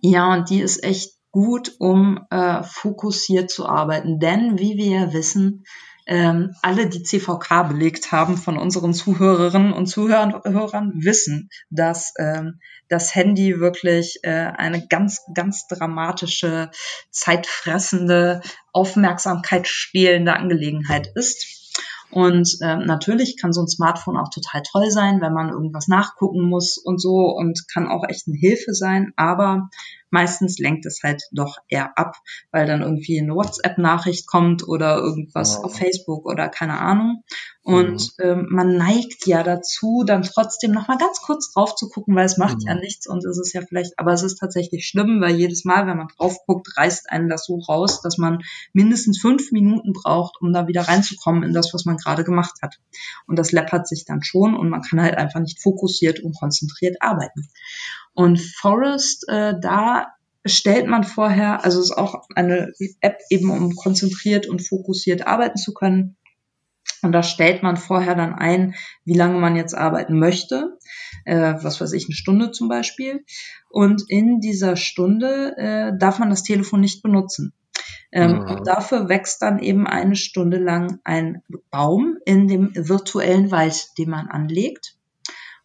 [SPEAKER 2] Ja, und die ist echt gut, um äh, fokussiert zu arbeiten. Denn, wie wir ja wissen, ähm, alle, die CVK belegt haben von unseren Zuhörerinnen und Zuhörern, wissen, dass ähm, das Handy wirklich äh, eine ganz, ganz dramatische, zeitfressende, Aufmerksamkeit stehlende Angelegenheit ist. Und ähm, natürlich kann so ein Smartphone auch total toll sein, wenn man irgendwas nachgucken muss und so und kann auch echt eine Hilfe sein, aber meistens lenkt es halt doch eher ab, weil dann irgendwie eine WhatsApp-Nachricht kommt oder irgendwas
[SPEAKER 1] Ja.
[SPEAKER 2] auf Facebook oder keine Ahnung. Und ähm, man neigt ja dazu, dann trotzdem nochmal ganz kurz drauf zu gucken, weil es macht
[SPEAKER 1] Mhm.
[SPEAKER 2] ja nichts und es ist ja vielleicht, aber es ist tatsächlich schlimm, weil jedes Mal, wenn man drauf guckt, reißt einen das so raus, dass man mindestens fünf Minuten braucht, um da wieder reinzukommen in das, was man gerade gemacht hat. Und das läppert sich dann schon und man kann halt einfach nicht fokussiert und konzentriert arbeiten. Und Forest, äh, da stellt man vorher, also es ist auch eine App eben, um konzentriert und fokussiert arbeiten zu können. Und da stellt man vorher dann ein, wie lange man jetzt arbeiten möchte. Äh, was weiß ich, eine Stunde zum Beispiel. Und in dieser Stunde äh, darf man das Telefon nicht benutzen. Ähm,
[SPEAKER 1] Mhm.
[SPEAKER 2] Und dafür wächst dann eben eine Stunde lang ein Baum in dem virtuellen Wald, den man anlegt.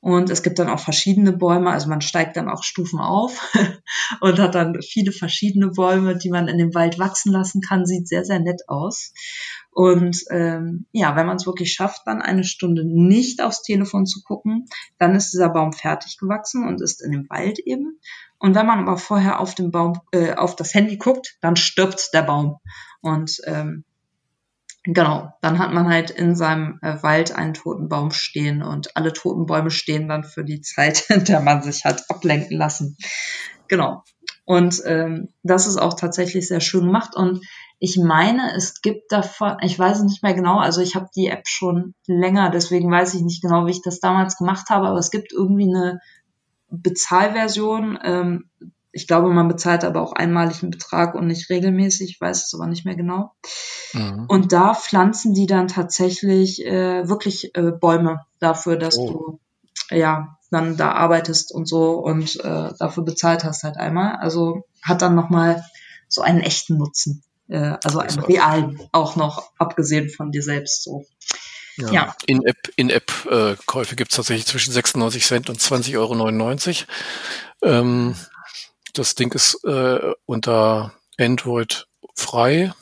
[SPEAKER 2] Und es gibt dann auch verschiedene Bäume, also man steigt dann auch Stufen auf und hat dann viele verschiedene Bäume, die man in dem Wald wachsen lassen kann. Sieht sehr, sehr nett aus. Und ähm, ja, wenn man es wirklich schafft, dann eine Stunde nicht aufs Telefon zu gucken, dann ist dieser Baum fertig gewachsen und ist in dem Wald eben. Und wenn man aber vorher auf den Baum, äh, auf das Handy guckt, dann stirbt der Baum. Und ähm, Genau, dann hat man halt in seinem äh, Wald einen toten Baum stehen und alle toten Bäume stehen dann für die Zeit, in der man sich hat ablenken lassen. Genau. Und ähm, das ist auch tatsächlich sehr schön gemacht. Und ich meine, es gibt davon, ich weiß es nicht mehr genau, also ich habe die App schon länger, deswegen weiß ich nicht genau, wie ich das damals gemacht habe, aber es gibt irgendwie eine Bezahlversion. Ähm, ich glaube, man bezahlt aber auch einmalig einen Betrag und nicht regelmäßig, ich weiß es aber nicht mehr genau.
[SPEAKER 1] Mhm.
[SPEAKER 2] Und da pflanzen die dann tatsächlich äh, wirklich äh, Bäume dafür, dass
[SPEAKER 1] Oh.
[SPEAKER 2] du ja dann da arbeitest und so und äh, dafür bezahlt hast halt einmal. Also hat dann nochmal so einen echten Nutzen. Äh, also einen realen, auch noch abgesehen von dir selbst so. Ja.
[SPEAKER 1] In-App In-App, äh, Käufe gibt es tatsächlich zwischen 96 Cent und 20,99 Euro. Ähm, das Ding ist äh, unter Android frei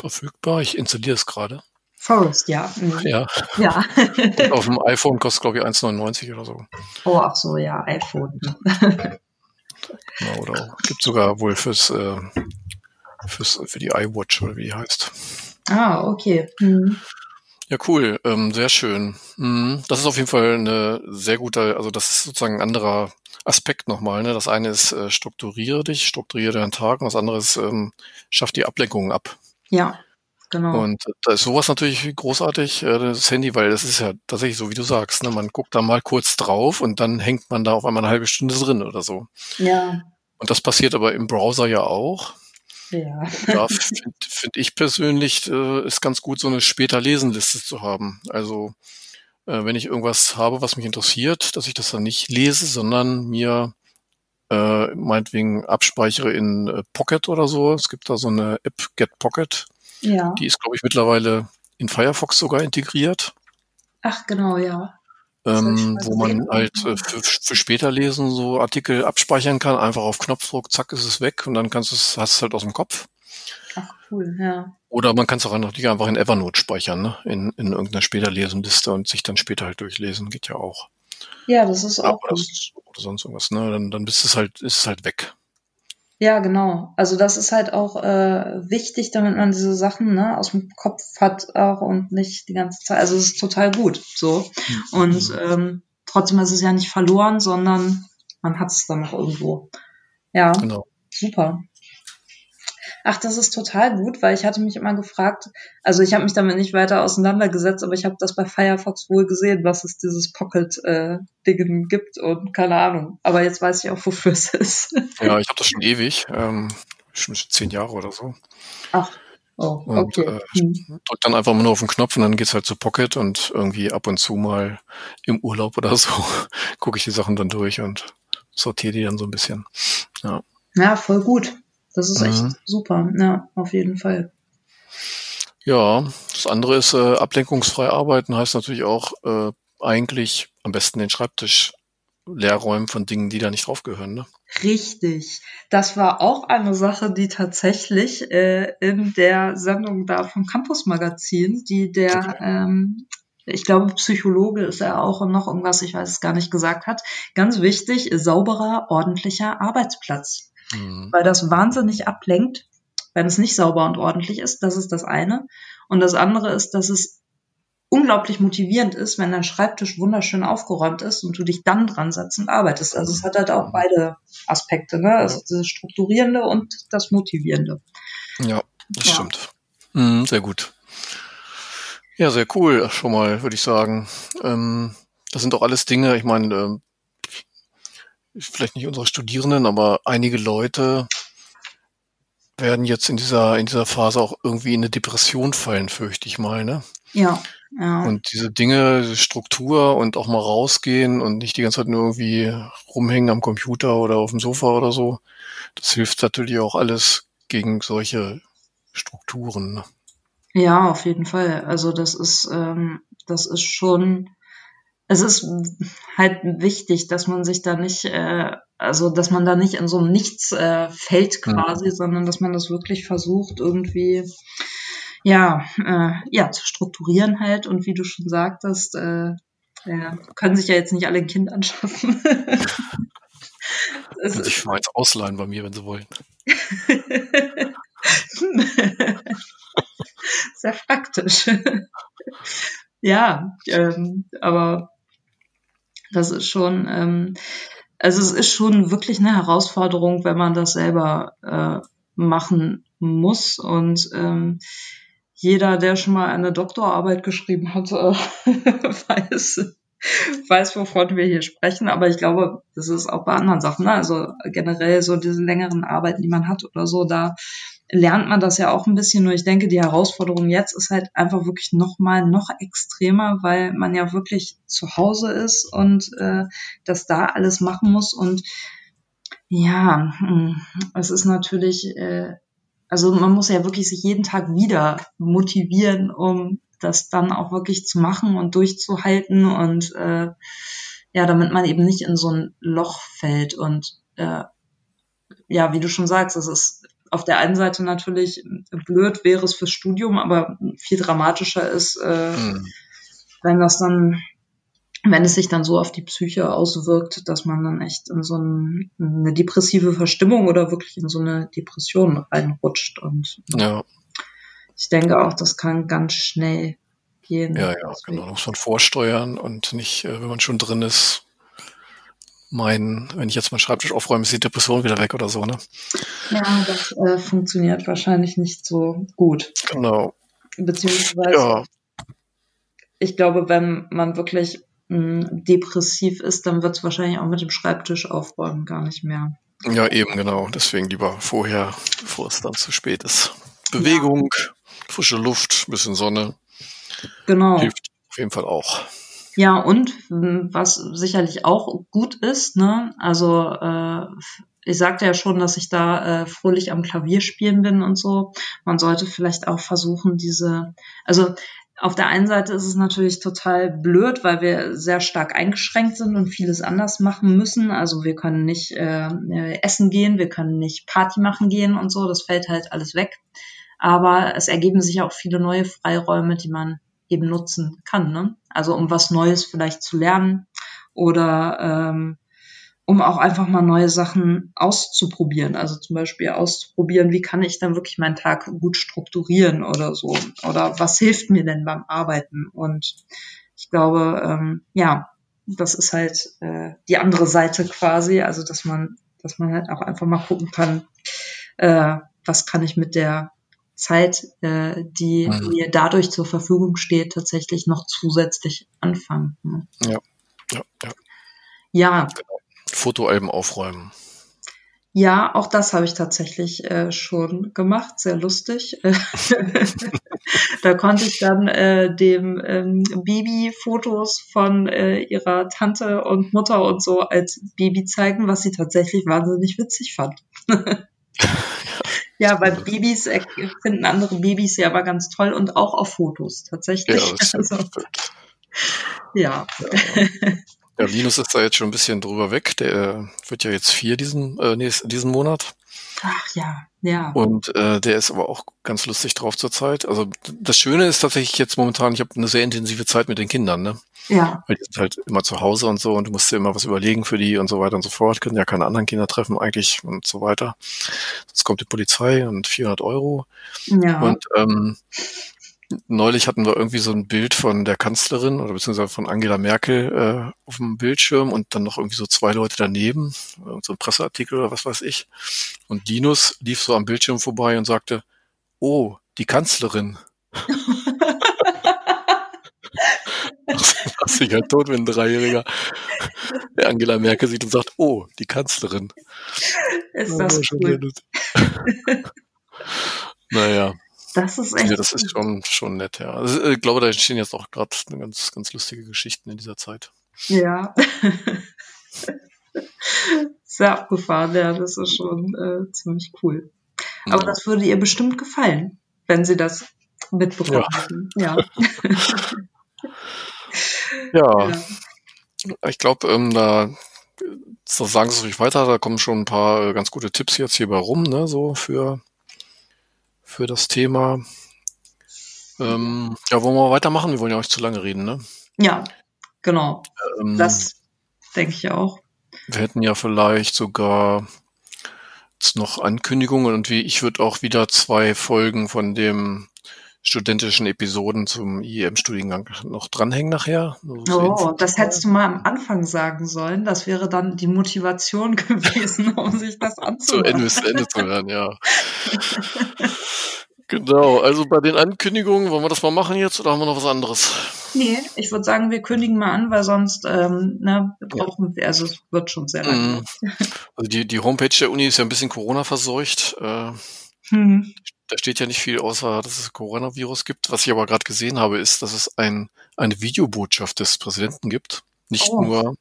[SPEAKER 1] verfügbar. Ich installiere es gerade.
[SPEAKER 2] Forest, ja. Mhm.
[SPEAKER 1] Ja,
[SPEAKER 2] Ja.
[SPEAKER 1] auf dem iPhone kostet glaube ich 1,99 oder so.
[SPEAKER 2] oh, ach so, ja, iPhone.
[SPEAKER 1] Ja, oder gibt sogar wohl fürs, äh, fürs für die iWatch oder wie die heißt.
[SPEAKER 2] Ah, okay. Mhm.
[SPEAKER 1] Ja, cool, ähm, sehr schön. Mhm. Das ist auf jeden Fall eine sehr gute, also das ist sozusagen ein anderer Aspekt nochmal. Ne? Das eine ist äh, strukturiere dich, strukturiere deinen Tag und das andere ist ähm, schaff die Ablenkungen ab.
[SPEAKER 2] Ja, genau.
[SPEAKER 1] Und da ist sowas natürlich großartig, äh, das Handy, weil das ist ja tatsächlich so, wie du sagst, ne? man guckt da mal kurz drauf und dann hängt man da auf einmal eine halbe Stunde drin oder so.
[SPEAKER 2] ja,
[SPEAKER 1] Und das passiert aber im Browser ja auch.
[SPEAKER 2] Ja.
[SPEAKER 1] Da finde find ich persönlich, äh, ist ganz gut, so eine später Lesenliste zu haben. Also äh, wenn ich irgendwas habe, was mich interessiert, dass ich das dann nicht lese, sondern mir äh, meinetwegen abspeichere in äh, Pocket oder so. Es gibt da so eine App Get Pocket.
[SPEAKER 2] Ja.
[SPEAKER 1] Die ist, glaube ich, mittlerweile in Firefox sogar integriert.
[SPEAKER 2] Ach, genau, ja. Das
[SPEAKER 1] ähm, wo man halt äh, für, für später lesen so Artikel abspeichern kann, einfach auf Knopfdruck, zack, ist es weg und dann kannst du es, hast es halt aus dem Kopf.
[SPEAKER 2] Ach, cool, ja.
[SPEAKER 1] Oder man kann es auch einfach in Evernote speichern, ne? in, in irgendeiner später Lesenliste und sich dann später halt durchlesen, geht ja auch.
[SPEAKER 2] Ja, das ist auch
[SPEAKER 1] oder,
[SPEAKER 2] gut.
[SPEAKER 1] oder sonst irgendwas, ne? Dann, dann bist es halt, ist es halt weg.
[SPEAKER 2] Ja, genau. Also das ist halt auch äh, wichtig, damit man diese Sachen ne, aus dem Kopf hat auch und nicht die ganze Zeit. Also es ist total gut so. Und ähm, trotzdem ist es ja nicht verloren, sondern man hat es dann noch irgendwo. Ja,
[SPEAKER 1] Genau.
[SPEAKER 2] super. Ach, das ist total gut, weil ich hatte mich immer gefragt, also ich habe mich damit nicht weiter auseinandergesetzt, aber ich habe das bei Firefox wohl gesehen, was es dieses Pocket-Ding gibt und keine Ahnung. Aber jetzt weiß ich auch, wofür es ist.
[SPEAKER 1] Ja, ich habe das schon ewig, ähm, schon zehn Jahre oder so.
[SPEAKER 2] Ach, oh,
[SPEAKER 1] Und,
[SPEAKER 2] okay.
[SPEAKER 1] äh,
[SPEAKER 2] Hm.
[SPEAKER 1] Drück dann einfach mal nur auf den Knopf und dann geht's halt zu Pocket und irgendwie ab und zu mal im Urlaub oder so gucke ich die Sachen dann durch und sortiere die dann so ein bisschen. Ja.
[SPEAKER 2] Ja, voll gut. Das ist echt
[SPEAKER 1] Mhm.
[SPEAKER 2] super. Ja, auf jeden Fall.
[SPEAKER 1] Ja, das andere ist äh, ablenkungsfrei arbeiten, heißt natürlich auch äh, eigentlich am besten den Schreibtisch leer räumen von Dingen, die da nicht draufgehören. Ne?
[SPEAKER 2] Richtig. Das war auch eine Sache, die tatsächlich äh, in der Sendung da vom Campus Magazin, die der, ähm, ich glaube, Psychologe ist er auch und noch irgendwas, ich weiß es gar nicht, gesagt hat. Ganz wichtig, sauberer, ordentlicher Arbeitsplatz.
[SPEAKER 1] Mhm.
[SPEAKER 2] weil das wahnsinnig ablenkt, wenn es nicht sauber und ordentlich ist. Das ist das eine. Und das andere ist, dass es unglaublich motivierend ist, wenn dein Schreibtisch wunderschön aufgeräumt ist und du dich dann dran setzt und arbeitest. Also es hat halt auch beide Aspekte, ne? Also das Strukturierende und das Motivierende.
[SPEAKER 1] Ja, das
[SPEAKER 2] Ja.
[SPEAKER 1] stimmt. Mhm, sehr gut. Ja, sehr cool, schon mal, würde ich sagen. Ähm, das sind doch alles Dinge, ich meine, ähm, vielleicht nicht unsere Studierenden, aber einige Leute werden jetzt in dieser, in dieser Phase auch irgendwie in eine Depression fallen, fürchte ich mal, ne?
[SPEAKER 2] Ja, ja.
[SPEAKER 1] Und diese Dinge, diese Struktur und auch mal rausgehen und nicht die ganze Zeit nur irgendwie rumhängen am Computer oder auf dem Sofa oder so, das hilft natürlich auch alles gegen solche Strukturen. Ne?
[SPEAKER 2] Ja, auf jeden Fall. Also das ist, ähm, das ist schon, es ist halt wichtig, dass man sich da nicht, äh, also dass man da nicht in so einem Nichts äh, fällt quasi, sondern dass man das wirklich versucht irgendwie, ja, äh, ja, zu strukturieren halt und wie du schon sagtest, äh, ja, können sich ja jetzt nicht alle ein Kind anschaffen.
[SPEAKER 1] sich
[SPEAKER 2] ist,
[SPEAKER 1] mal eins ausleihen bei mir, wenn sie wollen.
[SPEAKER 2] Sehr praktisch. ja, ähm, aber das ist schon, ähm, also es ist schon wirklich eine Herausforderung, wenn man das selber äh, machen muss. Und ähm, jeder, der schon mal eine Doktorarbeit geschrieben hat, äh, weiß, weiß, wovon wir hier sprechen. Aber ich glaube, das ist auch bei anderen Sachen. Ne? Also generell so diese längeren Arbeiten, die man hat oder so, da lernt man das ja auch ein bisschen. Nur ich denke, die Herausforderung jetzt ist halt einfach wirklich noch mal noch extremer, weil man ja wirklich zu Hause ist und äh, das da alles machen muss. Und ja, hm, es ist natürlich, äh, also man muss ja wirklich sich jeden Tag wieder motivieren, um das dann auch wirklich zu machen und durchzuhalten und äh, ja, damit man eben nicht in so ein Loch fällt und äh, ja, wie du schon sagst, es ist auf der einen Seite natürlich blöd wäre es fürs Studium, aber viel dramatischer ist, äh,
[SPEAKER 1] Hm.
[SPEAKER 2] wenn das dann, wenn es sich dann so auf die Psyche auswirkt, dass man dann echt in so ein, eine depressive Verstimmung oder wirklich in so eine Depression reinrutscht. Und
[SPEAKER 1] Ja,
[SPEAKER 2] ich denke auch, das kann ganz schnell gehen.
[SPEAKER 1] ja, ja, genau. Da muss man vorsteuern und nicht, äh, wenn man schon drin ist, meinen, wenn ich jetzt meinen Schreibtisch aufräume, ist die Depression wieder weg oder so, ne?
[SPEAKER 2] Ja, das äh, funktioniert wahrscheinlich nicht so gut.
[SPEAKER 1] Genau.
[SPEAKER 2] Beziehungsweise,
[SPEAKER 1] Ja,
[SPEAKER 2] ich glaube, wenn man wirklich mh, depressiv ist, dann wird es wahrscheinlich auch mit dem Schreibtisch aufräumen gar nicht mehr
[SPEAKER 1] Ja, eben genau. Deswegen lieber vorher, bevor es dann zu spät ist. Bewegung, frische Luft, bisschen Sonne
[SPEAKER 2] Genau.
[SPEAKER 1] hilft auf jeden Fall auch.
[SPEAKER 2] Ja, und m, was sicherlich auch gut ist, ne, also äh, ich sagte ja schon, dass ich da äh, fröhlich am Klavier spielen bin und so. Man sollte vielleicht auch versuchen, diese, also auf der einen Seite ist es natürlich total blöd, weil wir sehr stark eingeschränkt sind und vieles anders machen müssen. Also wir können nicht äh, äh, essen gehen, wir können nicht Party machen gehen und so. Das fällt halt alles weg. Aber es ergeben sich auch viele neue Freiräume, die man eben nutzen kann. Ne? Also um was Neues vielleicht zu lernen oder ähm, um auch einfach mal neue Sachen auszuprobieren. Also zum Beispiel auszuprobieren, wie kann ich dann wirklich meinen Tag gut strukturieren oder so. Oder was hilft mir denn beim Arbeiten? Und ich glaube, ähm, ja, das ist halt äh, die andere Seite quasi. Also dass man, dass man halt auch einfach mal gucken kann, äh, was kann ich mit der Zeit, äh, die
[SPEAKER 1] Mhm.
[SPEAKER 2] mir dadurch zur Verfügung steht, tatsächlich noch zusätzlich anfangen. Ne?
[SPEAKER 1] Ja, ja, ja.
[SPEAKER 2] Ja,
[SPEAKER 1] Fotoalben aufräumen.
[SPEAKER 2] ja, auch das habe ich tatsächlich äh, schon gemacht, sehr lustig. da konnte ich dann äh, dem ähm, Baby Fotos von äh, ihrer Tante und Mutter und so als Baby zeigen, was sie tatsächlich wahnsinnig witzig fand. Ja, weil Babys äh, finden andere Babys ja aber ganz toll und auch auf Fotos
[SPEAKER 1] Ja,
[SPEAKER 2] tatsächlich.
[SPEAKER 1] stimmt.
[SPEAKER 2] Also, ja.
[SPEAKER 1] Ja, Linus ist da jetzt schon ein bisschen drüber weg. Der äh, wird ja jetzt vier diesen, äh, nächsten, diesen Monat.
[SPEAKER 2] Ach ja, ja.
[SPEAKER 1] Und äh, der ist aber auch ganz lustig drauf zurzeit. Also das Schöne ist tatsächlich jetzt momentan, ich habe eine sehr intensive Zeit mit den Kindern, ne?
[SPEAKER 2] Ja,
[SPEAKER 1] Weil die sind halt immer zu Hause und so und du musst dir immer was überlegen für die und so weiter und so fort. Können ja keine anderen Kinder treffen eigentlich und so weiter. Sonst kommt die Polizei und 400 Euro.
[SPEAKER 2] ja.
[SPEAKER 1] Und ähm, neulich hatten wir irgendwie so ein Bild von der Kanzlerin oder beziehungsweise von Angela Merkel äh, auf dem Bildschirm und dann noch irgendwie so zwei Leute daneben, irgend so ein Presseartikel oder was weiß ich. Und Linus lief so am Bildschirm vorbei und sagte, oh, die Kanzlerin. Lass sich halt tot, wenn ein Dreijähriger der Angela Merkel sieht und sagt, oh, die Kanzlerin.
[SPEAKER 2] ist das
[SPEAKER 1] sehr
[SPEAKER 2] cool.
[SPEAKER 1] naja.
[SPEAKER 2] Das ist echt
[SPEAKER 1] Ja, das ist schon, schon nett, ja. Also, äh, ich glaube, da entstehen jetzt auch gerade ganz, ganz lustige Geschichten in dieser Zeit.
[SPEAKER 2] Ja. Sehr abgefahren, ja, das ist schon äh, ziemlich cool. Aber
[SPEAKER 1] Ja.
[SPEAKER 2] das würde ihr bestimmt gefallen, wenn sie das mitbekommen
[SPEAKER 1] Ja.
[SPEAKER 2] hätten. Ja.
[SPEAKER 1] Ja,
[SPEAKER 2] ja.
[SPEAKER 1] ich glaube, ähm, da so sagen Sie es ruhig weiter, da kommen schon ein paar äh, ganz gute Tipps jetzt hierbei rum, ne, so für, für das Thema. Ähm, ja, wollen wir weitermachen? Wir wollen ja auch nicht zu lange reden, ne?
[SPEAKER 2] ja, genau.
[SPEAKER 1] Ähm,
[SPEAKER 2] Das denke ich auch.
[SPEAKER 1] Wir hätten ja vielleicht sogar jetzt noch Ankündigungen und wie ich würde auch wieder zwei Folgen von dem studentischen Episoden zum IEM-Studiengang noch dranhängen nachher. Zur
[SPEAKER 2] Oh, das hättest du mal am Anfang sagen sollen. Das wäre dann die Motivation gewesen, um sich das
[SPEAKER 1] zu
[SPEAKER 2] anzuhören.
[SPEAKER 1] Zu Ende zu hören, ja. genau, also bei den Ankündigungen, wollen wir das mal machen jetzt oder haben wir noch was anderes?
[SPEAKER 2] Nee, ich würde sagen, wir kündigen mal an, weil sonst ähm, ne, brauchen wir, also es wird schon sehr lange.
[SPEAKER 1] Mhm. Also die, die Homepage der Uni ist ja ein bisschen Corona verseucht. Äh,
[SPEAKER 2] Hm.
[SPEAKER 1] Da steht ja nicht viel, außer dass es Coronavirus gibt. Was ich aber gerade gesehen habe, ist, dass es ein, eine Videobotschaft des Präsidenten gibt. Nicht
[SPEAKER 2] Oh.
[SPEAKER 1] nur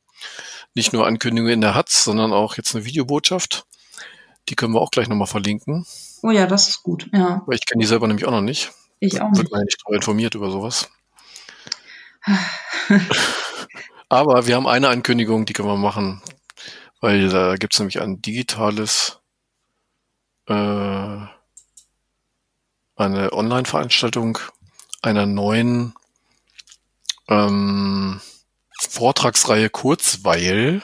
[SPEAKER 1] nicht nur Ankündigungen in der Hatz, sondern auch jetzt eine Videobotschaft. Die können wir auch gleich nochmal verlinken,
[SPEAKER 2] Oh ja, das ist gut. Ja,
[SPEAKER 1] weil ich kenne die selber nämlich auch noch nicht.
[SPEAKER 2] ich auch
[SPEAKER 1] Wird
[SPEAKER 2] nicht.
[SPEAKER 1] man ja nicht darüber informiert über sowas. Aber wir haben eine Ankündigung, die können wir machen, weil da gibt es nämlich ein digitales, äh, eine Online-Veranstaltung einer neuen ähm, Vortragsreihe Kurzweil.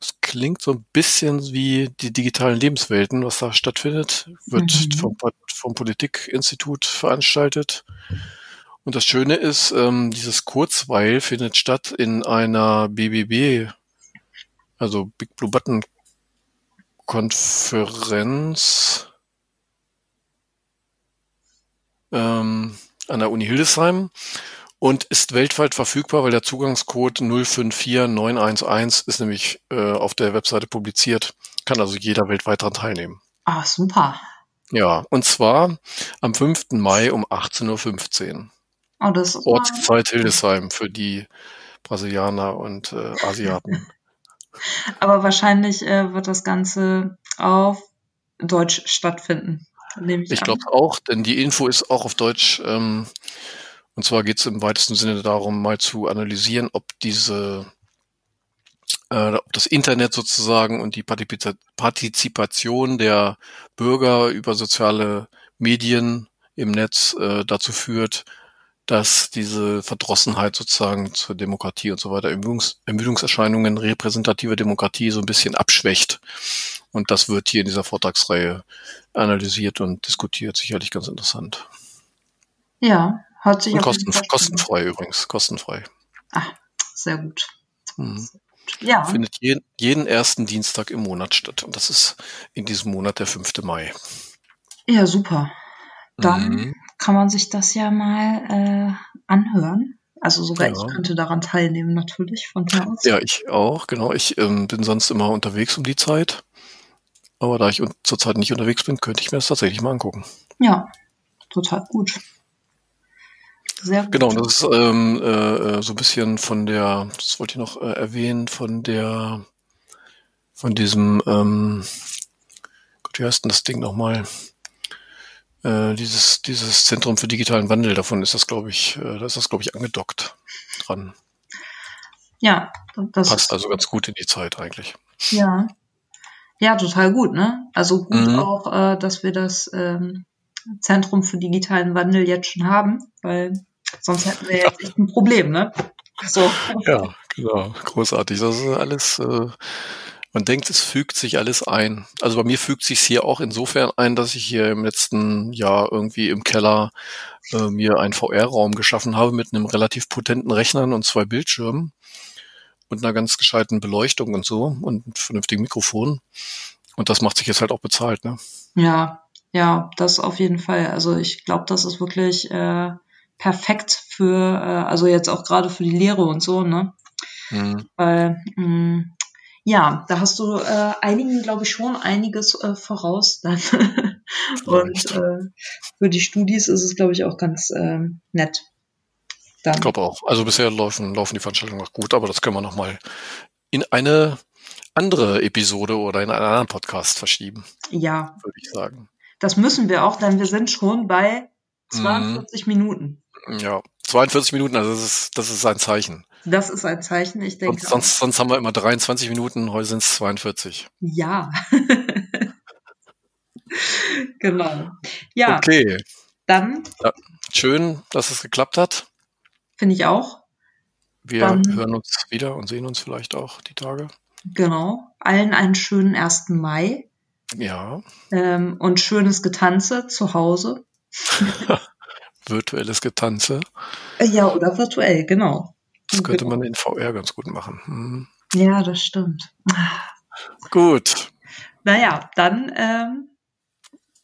[SPEAKER 1] Das klingt so ein bisschen wie die digitalen Lebenswelten, was da stattfindet. Wird
[SPEAKER 2] Mhm.
[SPEAKER 1] vom, vom Politikinstitut veranstaltet. Und das Schöne ist, ähm, dieses Kurzweil findet statt in einer BBB, also Big Blue Button Konferenz ähm, an der Uni Hildesheim. und ist weltweit verfügbar, weil der Zugangscode 054911 ist nämlich äh, auf der Webseite publiziert. Kann also jeder weltweit daran teilnehmen.
[SPEAKER 2] Ah, super.
[SPEAKER 1] Ja, und zwar am 5. Mai um 18.15 Uhr.
[SPEAKER 2] Oh, das ist
[SPEAKER 1] Ortszeit Hildesheim für die Brasilianer und äh, Asiaten.
[SPEAKER 2] Aber wahrscheinlich äh, wird das Ganze auf Deutsch stattfinden. Nehme ich
[SPEAKER 1] Ich glaube auch, denn die Info ist auch auf Deutsch. Ähm, und zwar geht es im weitesten Sinne darum, mal zu analysieren, ob diese, äh, ob das Internet sozusagen und die Partizipa- Partizipation der Bürger über soziale Medien im Netz äh, dazu führt, dass diese Verdrossenheit sozusagen zur Demokratie und so weiter, Ermüdungs Ermüdungserscheinungen repräsentative Demokratie so ein bisschen abschwächt. Und das wird hier in dieser Vortragsreihe analysiert und diskutiert. Sicherlich ganz interessant.
[SPEAKER 2] Ja, hört sich
[SPEAKER 1] Und kosten, kostenfrei übrigens, kostenfrei.
[SPEAKER 2] Ah, sehr gut.
[SPEAKER 1] Mhm.
[SPEAKER 2] Ja,
[SPEAKER 1] Findet jeden, jeden ersten Dienstag im Monat statt. Und das ist in diesem Monat der 5. Mai.
[SPEAKER 2] ja, super. Dann
[SPEAKER 1] Mhm.
[SPEAKER 2] Kann man sich das ja mal äh, anhören. Also sogar
[SPEAKER 1] Ja.
[SPEAKER 2] ich könnte daran teilnehmen, natürlich, von hier aus.
[SPEAKER 1] Ja, ich auch, genau. Ich ähm, bin sonst immer unterwegs um die Zeit. Aber da ich zurzeit nicht unterwegs bin, könnte ich mir das tatsächlich mal angucken.
[SPEAKER 2] Ja, total gut. Sehr gut.
[SPEAKER 1] Genau, das ist ähm, äh, äh, so ein bisschen von der, das wollte ich noch äh, erwähnen, von der, von diesem, ähm, Gott, wie heißt denn das Ding nochmal? Äh, dieses, dieses Zentrum für digitalen Wandel, davon ist das, glaube ich, äh, da ist das, glaube ich, angedockt dran.
[SPEAKER 2] Ja, das
[SPEAKER 1] Passt also ganz gut in die Zeit eigentlich.
[SPEAKER 2] Ja. Ja, total gut, ne? Also gut
[SPEAKER 1] Mhm.
[SPEAKER 2] auch, äh, dass wir das ähm, Zentrum für digitalen Wandel jetzt schon haben, weil sonst hätten wir jetzt echt ein Problem, ne? So.
[SPEAKER 1] Ja, genau, großartig. Das ist alles, äh, man denkt, es fügt sich alles ein. Also bei mir fügt sich hier auch insofern ein, dass ich hier im letzten Jahr irgendwie im Keller äh, mir einen VR-Raum geschaffen habe mit einem relativ potenten Rechnern und zwei Bildschirmen und einer ganz gescheiten Beleuchtung und so und einem vernünftigen Mikrofon. Und das macht sich jetzt halt auch bezahlt, ne?
[SPEAKER 2] Ja, ja, das auf jeden Fall. Also ich glaube, das ist wirklich äh, perfekt für, äh, also jetzt auch gerade für die Lehre und so, ne?
[SPEAKER 1] Mhm.
[SPEAKER 2] Weil, mh, ja, da hast du äh, einigen, glaube ich, schon einiges äh, voraus dann. und äh, für die Studis ist es, glaube ich, auch ganz ähm, nett. Dann.
[SPEAKER 1] Ich glaube auch. Also bisher laufen, laufen die Veranstaltungen noch gut, aber das können wir nochmal in eine andere Episode oder in einen anderen Podcast verschieben,
[SPEAKER 2] Ja,
[SPEAKER 1] würde ich sagen.
[SPEAKER 2] das müssen wir auch, denn wir sind schon bei
[SPEAKER 1] Mhm.
[SPEAKER 2] 42 Minuten.
[SPEAKER 1] Ja, 42 Minuten, also das ist, das ist ein Zeichen.
[SPEAKER 2] Das ist ein Zeichen, ich denke.
[SPEAKER 1] Sonst, sonst, sonst haben wir immer 23 Minuten, heute sind es 42.
[SPEAKER 2] Ja. genau. Ja,
[SPEAKER 1] Okay,
[SPEAKER 2] dann
[SPEAKER 1] schön, dass es geklappt hat.
[SPEAKER 2] finde ich auch.
[SPEAKER 1] Wir
[SPEAKER 2] Dann-
[SPEAKER 1] hören uns wieder und sehen uns vielleicht auch die Tage.
[SPEAKER 2] Genau. Allen einen schönen 1. Mai
[SPEAKER 1] Ja,
[SPEAKER 2] ähm, und schönes Getanze zu Hause.
[SPEAKER 1] virtuelles Getanze.
[SPEAKER 2] Äh, Ja, oder virtuell, genau.
[SPEAKER 1] Das könnte
[SPEAKER 2] Genau.
[SPEAKER 1] man in VR ganz gut machen. Hm.
[SPEAKER 2] Ja, das stimmt.
[SPEAKER 1] Gut,
[SPEAKER 2] Naja, dann ähm,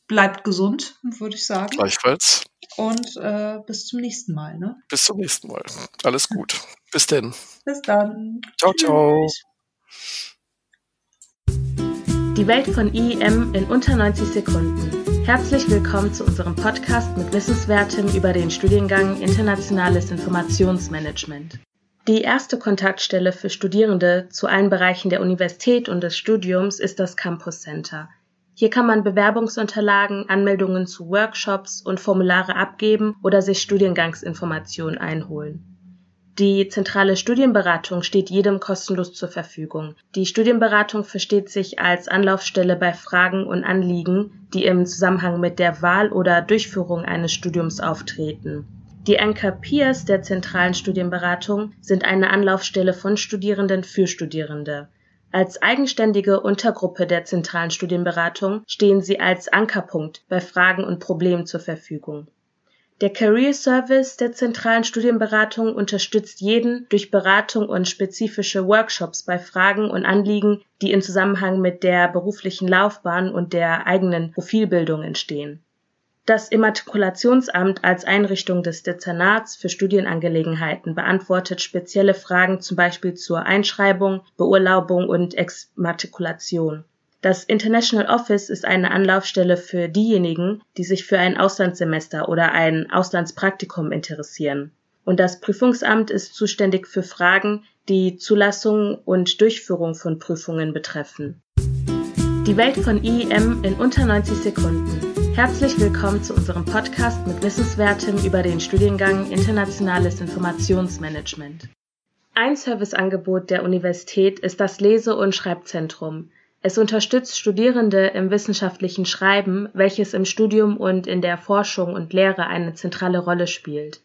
[SPEAKER 2] bleibt gesund, würde ich sagen.
[SPEAKER 1] gleichfalls.
[SPEAKER 2] Und äh, bis zum nächsten Mal. Ne?
[SPEAKER 1] Bis zum nächsten Mal. Alles gut. Bis denn.
[SPEAKER 2] Bis dann.
[SPEAKER 1] Ciao, ciao.
[SPEAKER 3] Die Welt von IEM in unter 90 Sekunden. Herzlich willkommen zu unserem Podcast mit Wissenswertem über den Studiengang Internationales Informationsmanagement. Die erste Kontaktstelle für Studierende zu allen Bereichen der Universität und des Studiums ist das Campus Center. Hier kann man Bewerbungsunterlagen, Anmeldungen zu Workshops und Formulare abgeben oder sich Studiengangsinformationen einholen. Die zentrale Studienberatung steht jedem kostenlos zur Verfügung. Die Studienberatung versteht sich als Anlaufstelle bei Fragen und Anliegen, die im Zusammenhang mit der Wahl oder Durchführung eines Studiums auftreten. Die Anchor Peers der zentralen Studienberatung sind eine Anlaufstelle von Studierenden für Studierende. Als eigenständige Untergruppe der zentralen Studienberatung stehen sie als Ankerpunkt bei Fragen und Problemen zur Verfügung. Der Career Service der zentralen Studienberatung unterstützt jeden durch Beratung und spezifische Workshops bei Fragen und Anliegen, die im Zusammenhang mit der beruflichen Laufbahn und der eigenen Profilbildung entstehen. Das Immatrikulationsamt als Einrichtung des Dezernats für Studienangelegenheiten beantwortet spezielle Fragen zum Beispiel zur Einschreibung, Beurlaubung und Exmatrikulation. Das International Office ist eine Anlaufstelle für diejenigen, die sich für ein Auslandssemester oder ein Auslandspraktikum interessieren. Und das Prüfungsamt ist zuständig für Fragen, die Zulassung und Durchführung von Prüfungen betreffen. Die Welt von IEM in unter 90 Sekunden. Herzlich willkommen zu unserem Podcast mit Wissenswertem über den Studiengang Internationales Informationsmanagement. Ein Serviceangebot der Universität ist das Lese- und Schreibzentrum. Es unterstützt Studierende im wissenschaftlichen Schreiben, welches im Studium und in der Forschung und Lehre eine zentrale Rolle spielt.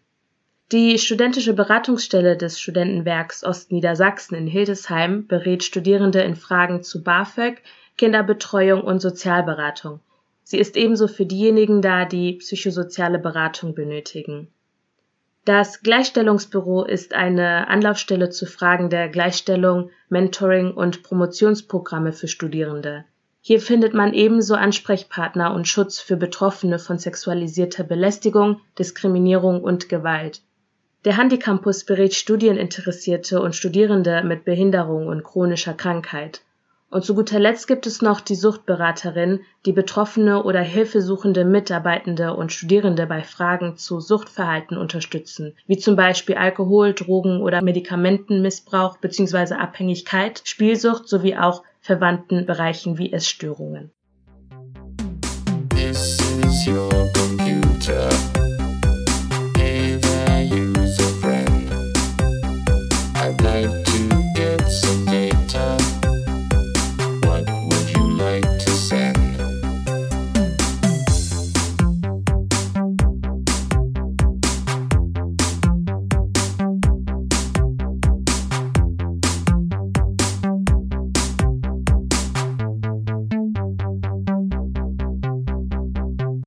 [SPEAKER 3] Die studentische Beratungsstelle des Studentenwerks Ostniedersachsen in Hildesheim berät Studierende in Fragen zu BAföG, Kinderbetreuung und Sozialberatung. Sie ist ebenso für diejenigen da, die psychosoziale Beratung benötigen. Das Gleichstellungsbüro ist eine Anlaufstelle zu Fragen der Gleichstellung, Mentoring und Promotionsprogramme für Studierende. Hier findet man ebenso Ansprechpartner und Schutz für Betroffene von sexualisierter Belästigung, Diskriminierung und Gewalt. Der Handicampus berät Studieninteressierte und Studierende mit Behinderung und chronischer Krankheit. Und zu guter Letzt gibt es noch die Suchtberaterin, die Betroffene oder hilfesuchende Mitarbeitende und Studierende bei Fragen zu Suchtverhalten unterstützen, wie zum Beispiel Alkohol, Drogen oder Medikamentenmissbrauch bzw. Abhängigkeit, Spielsucht sowie auch verwandten Bereichen wie Essstörungen.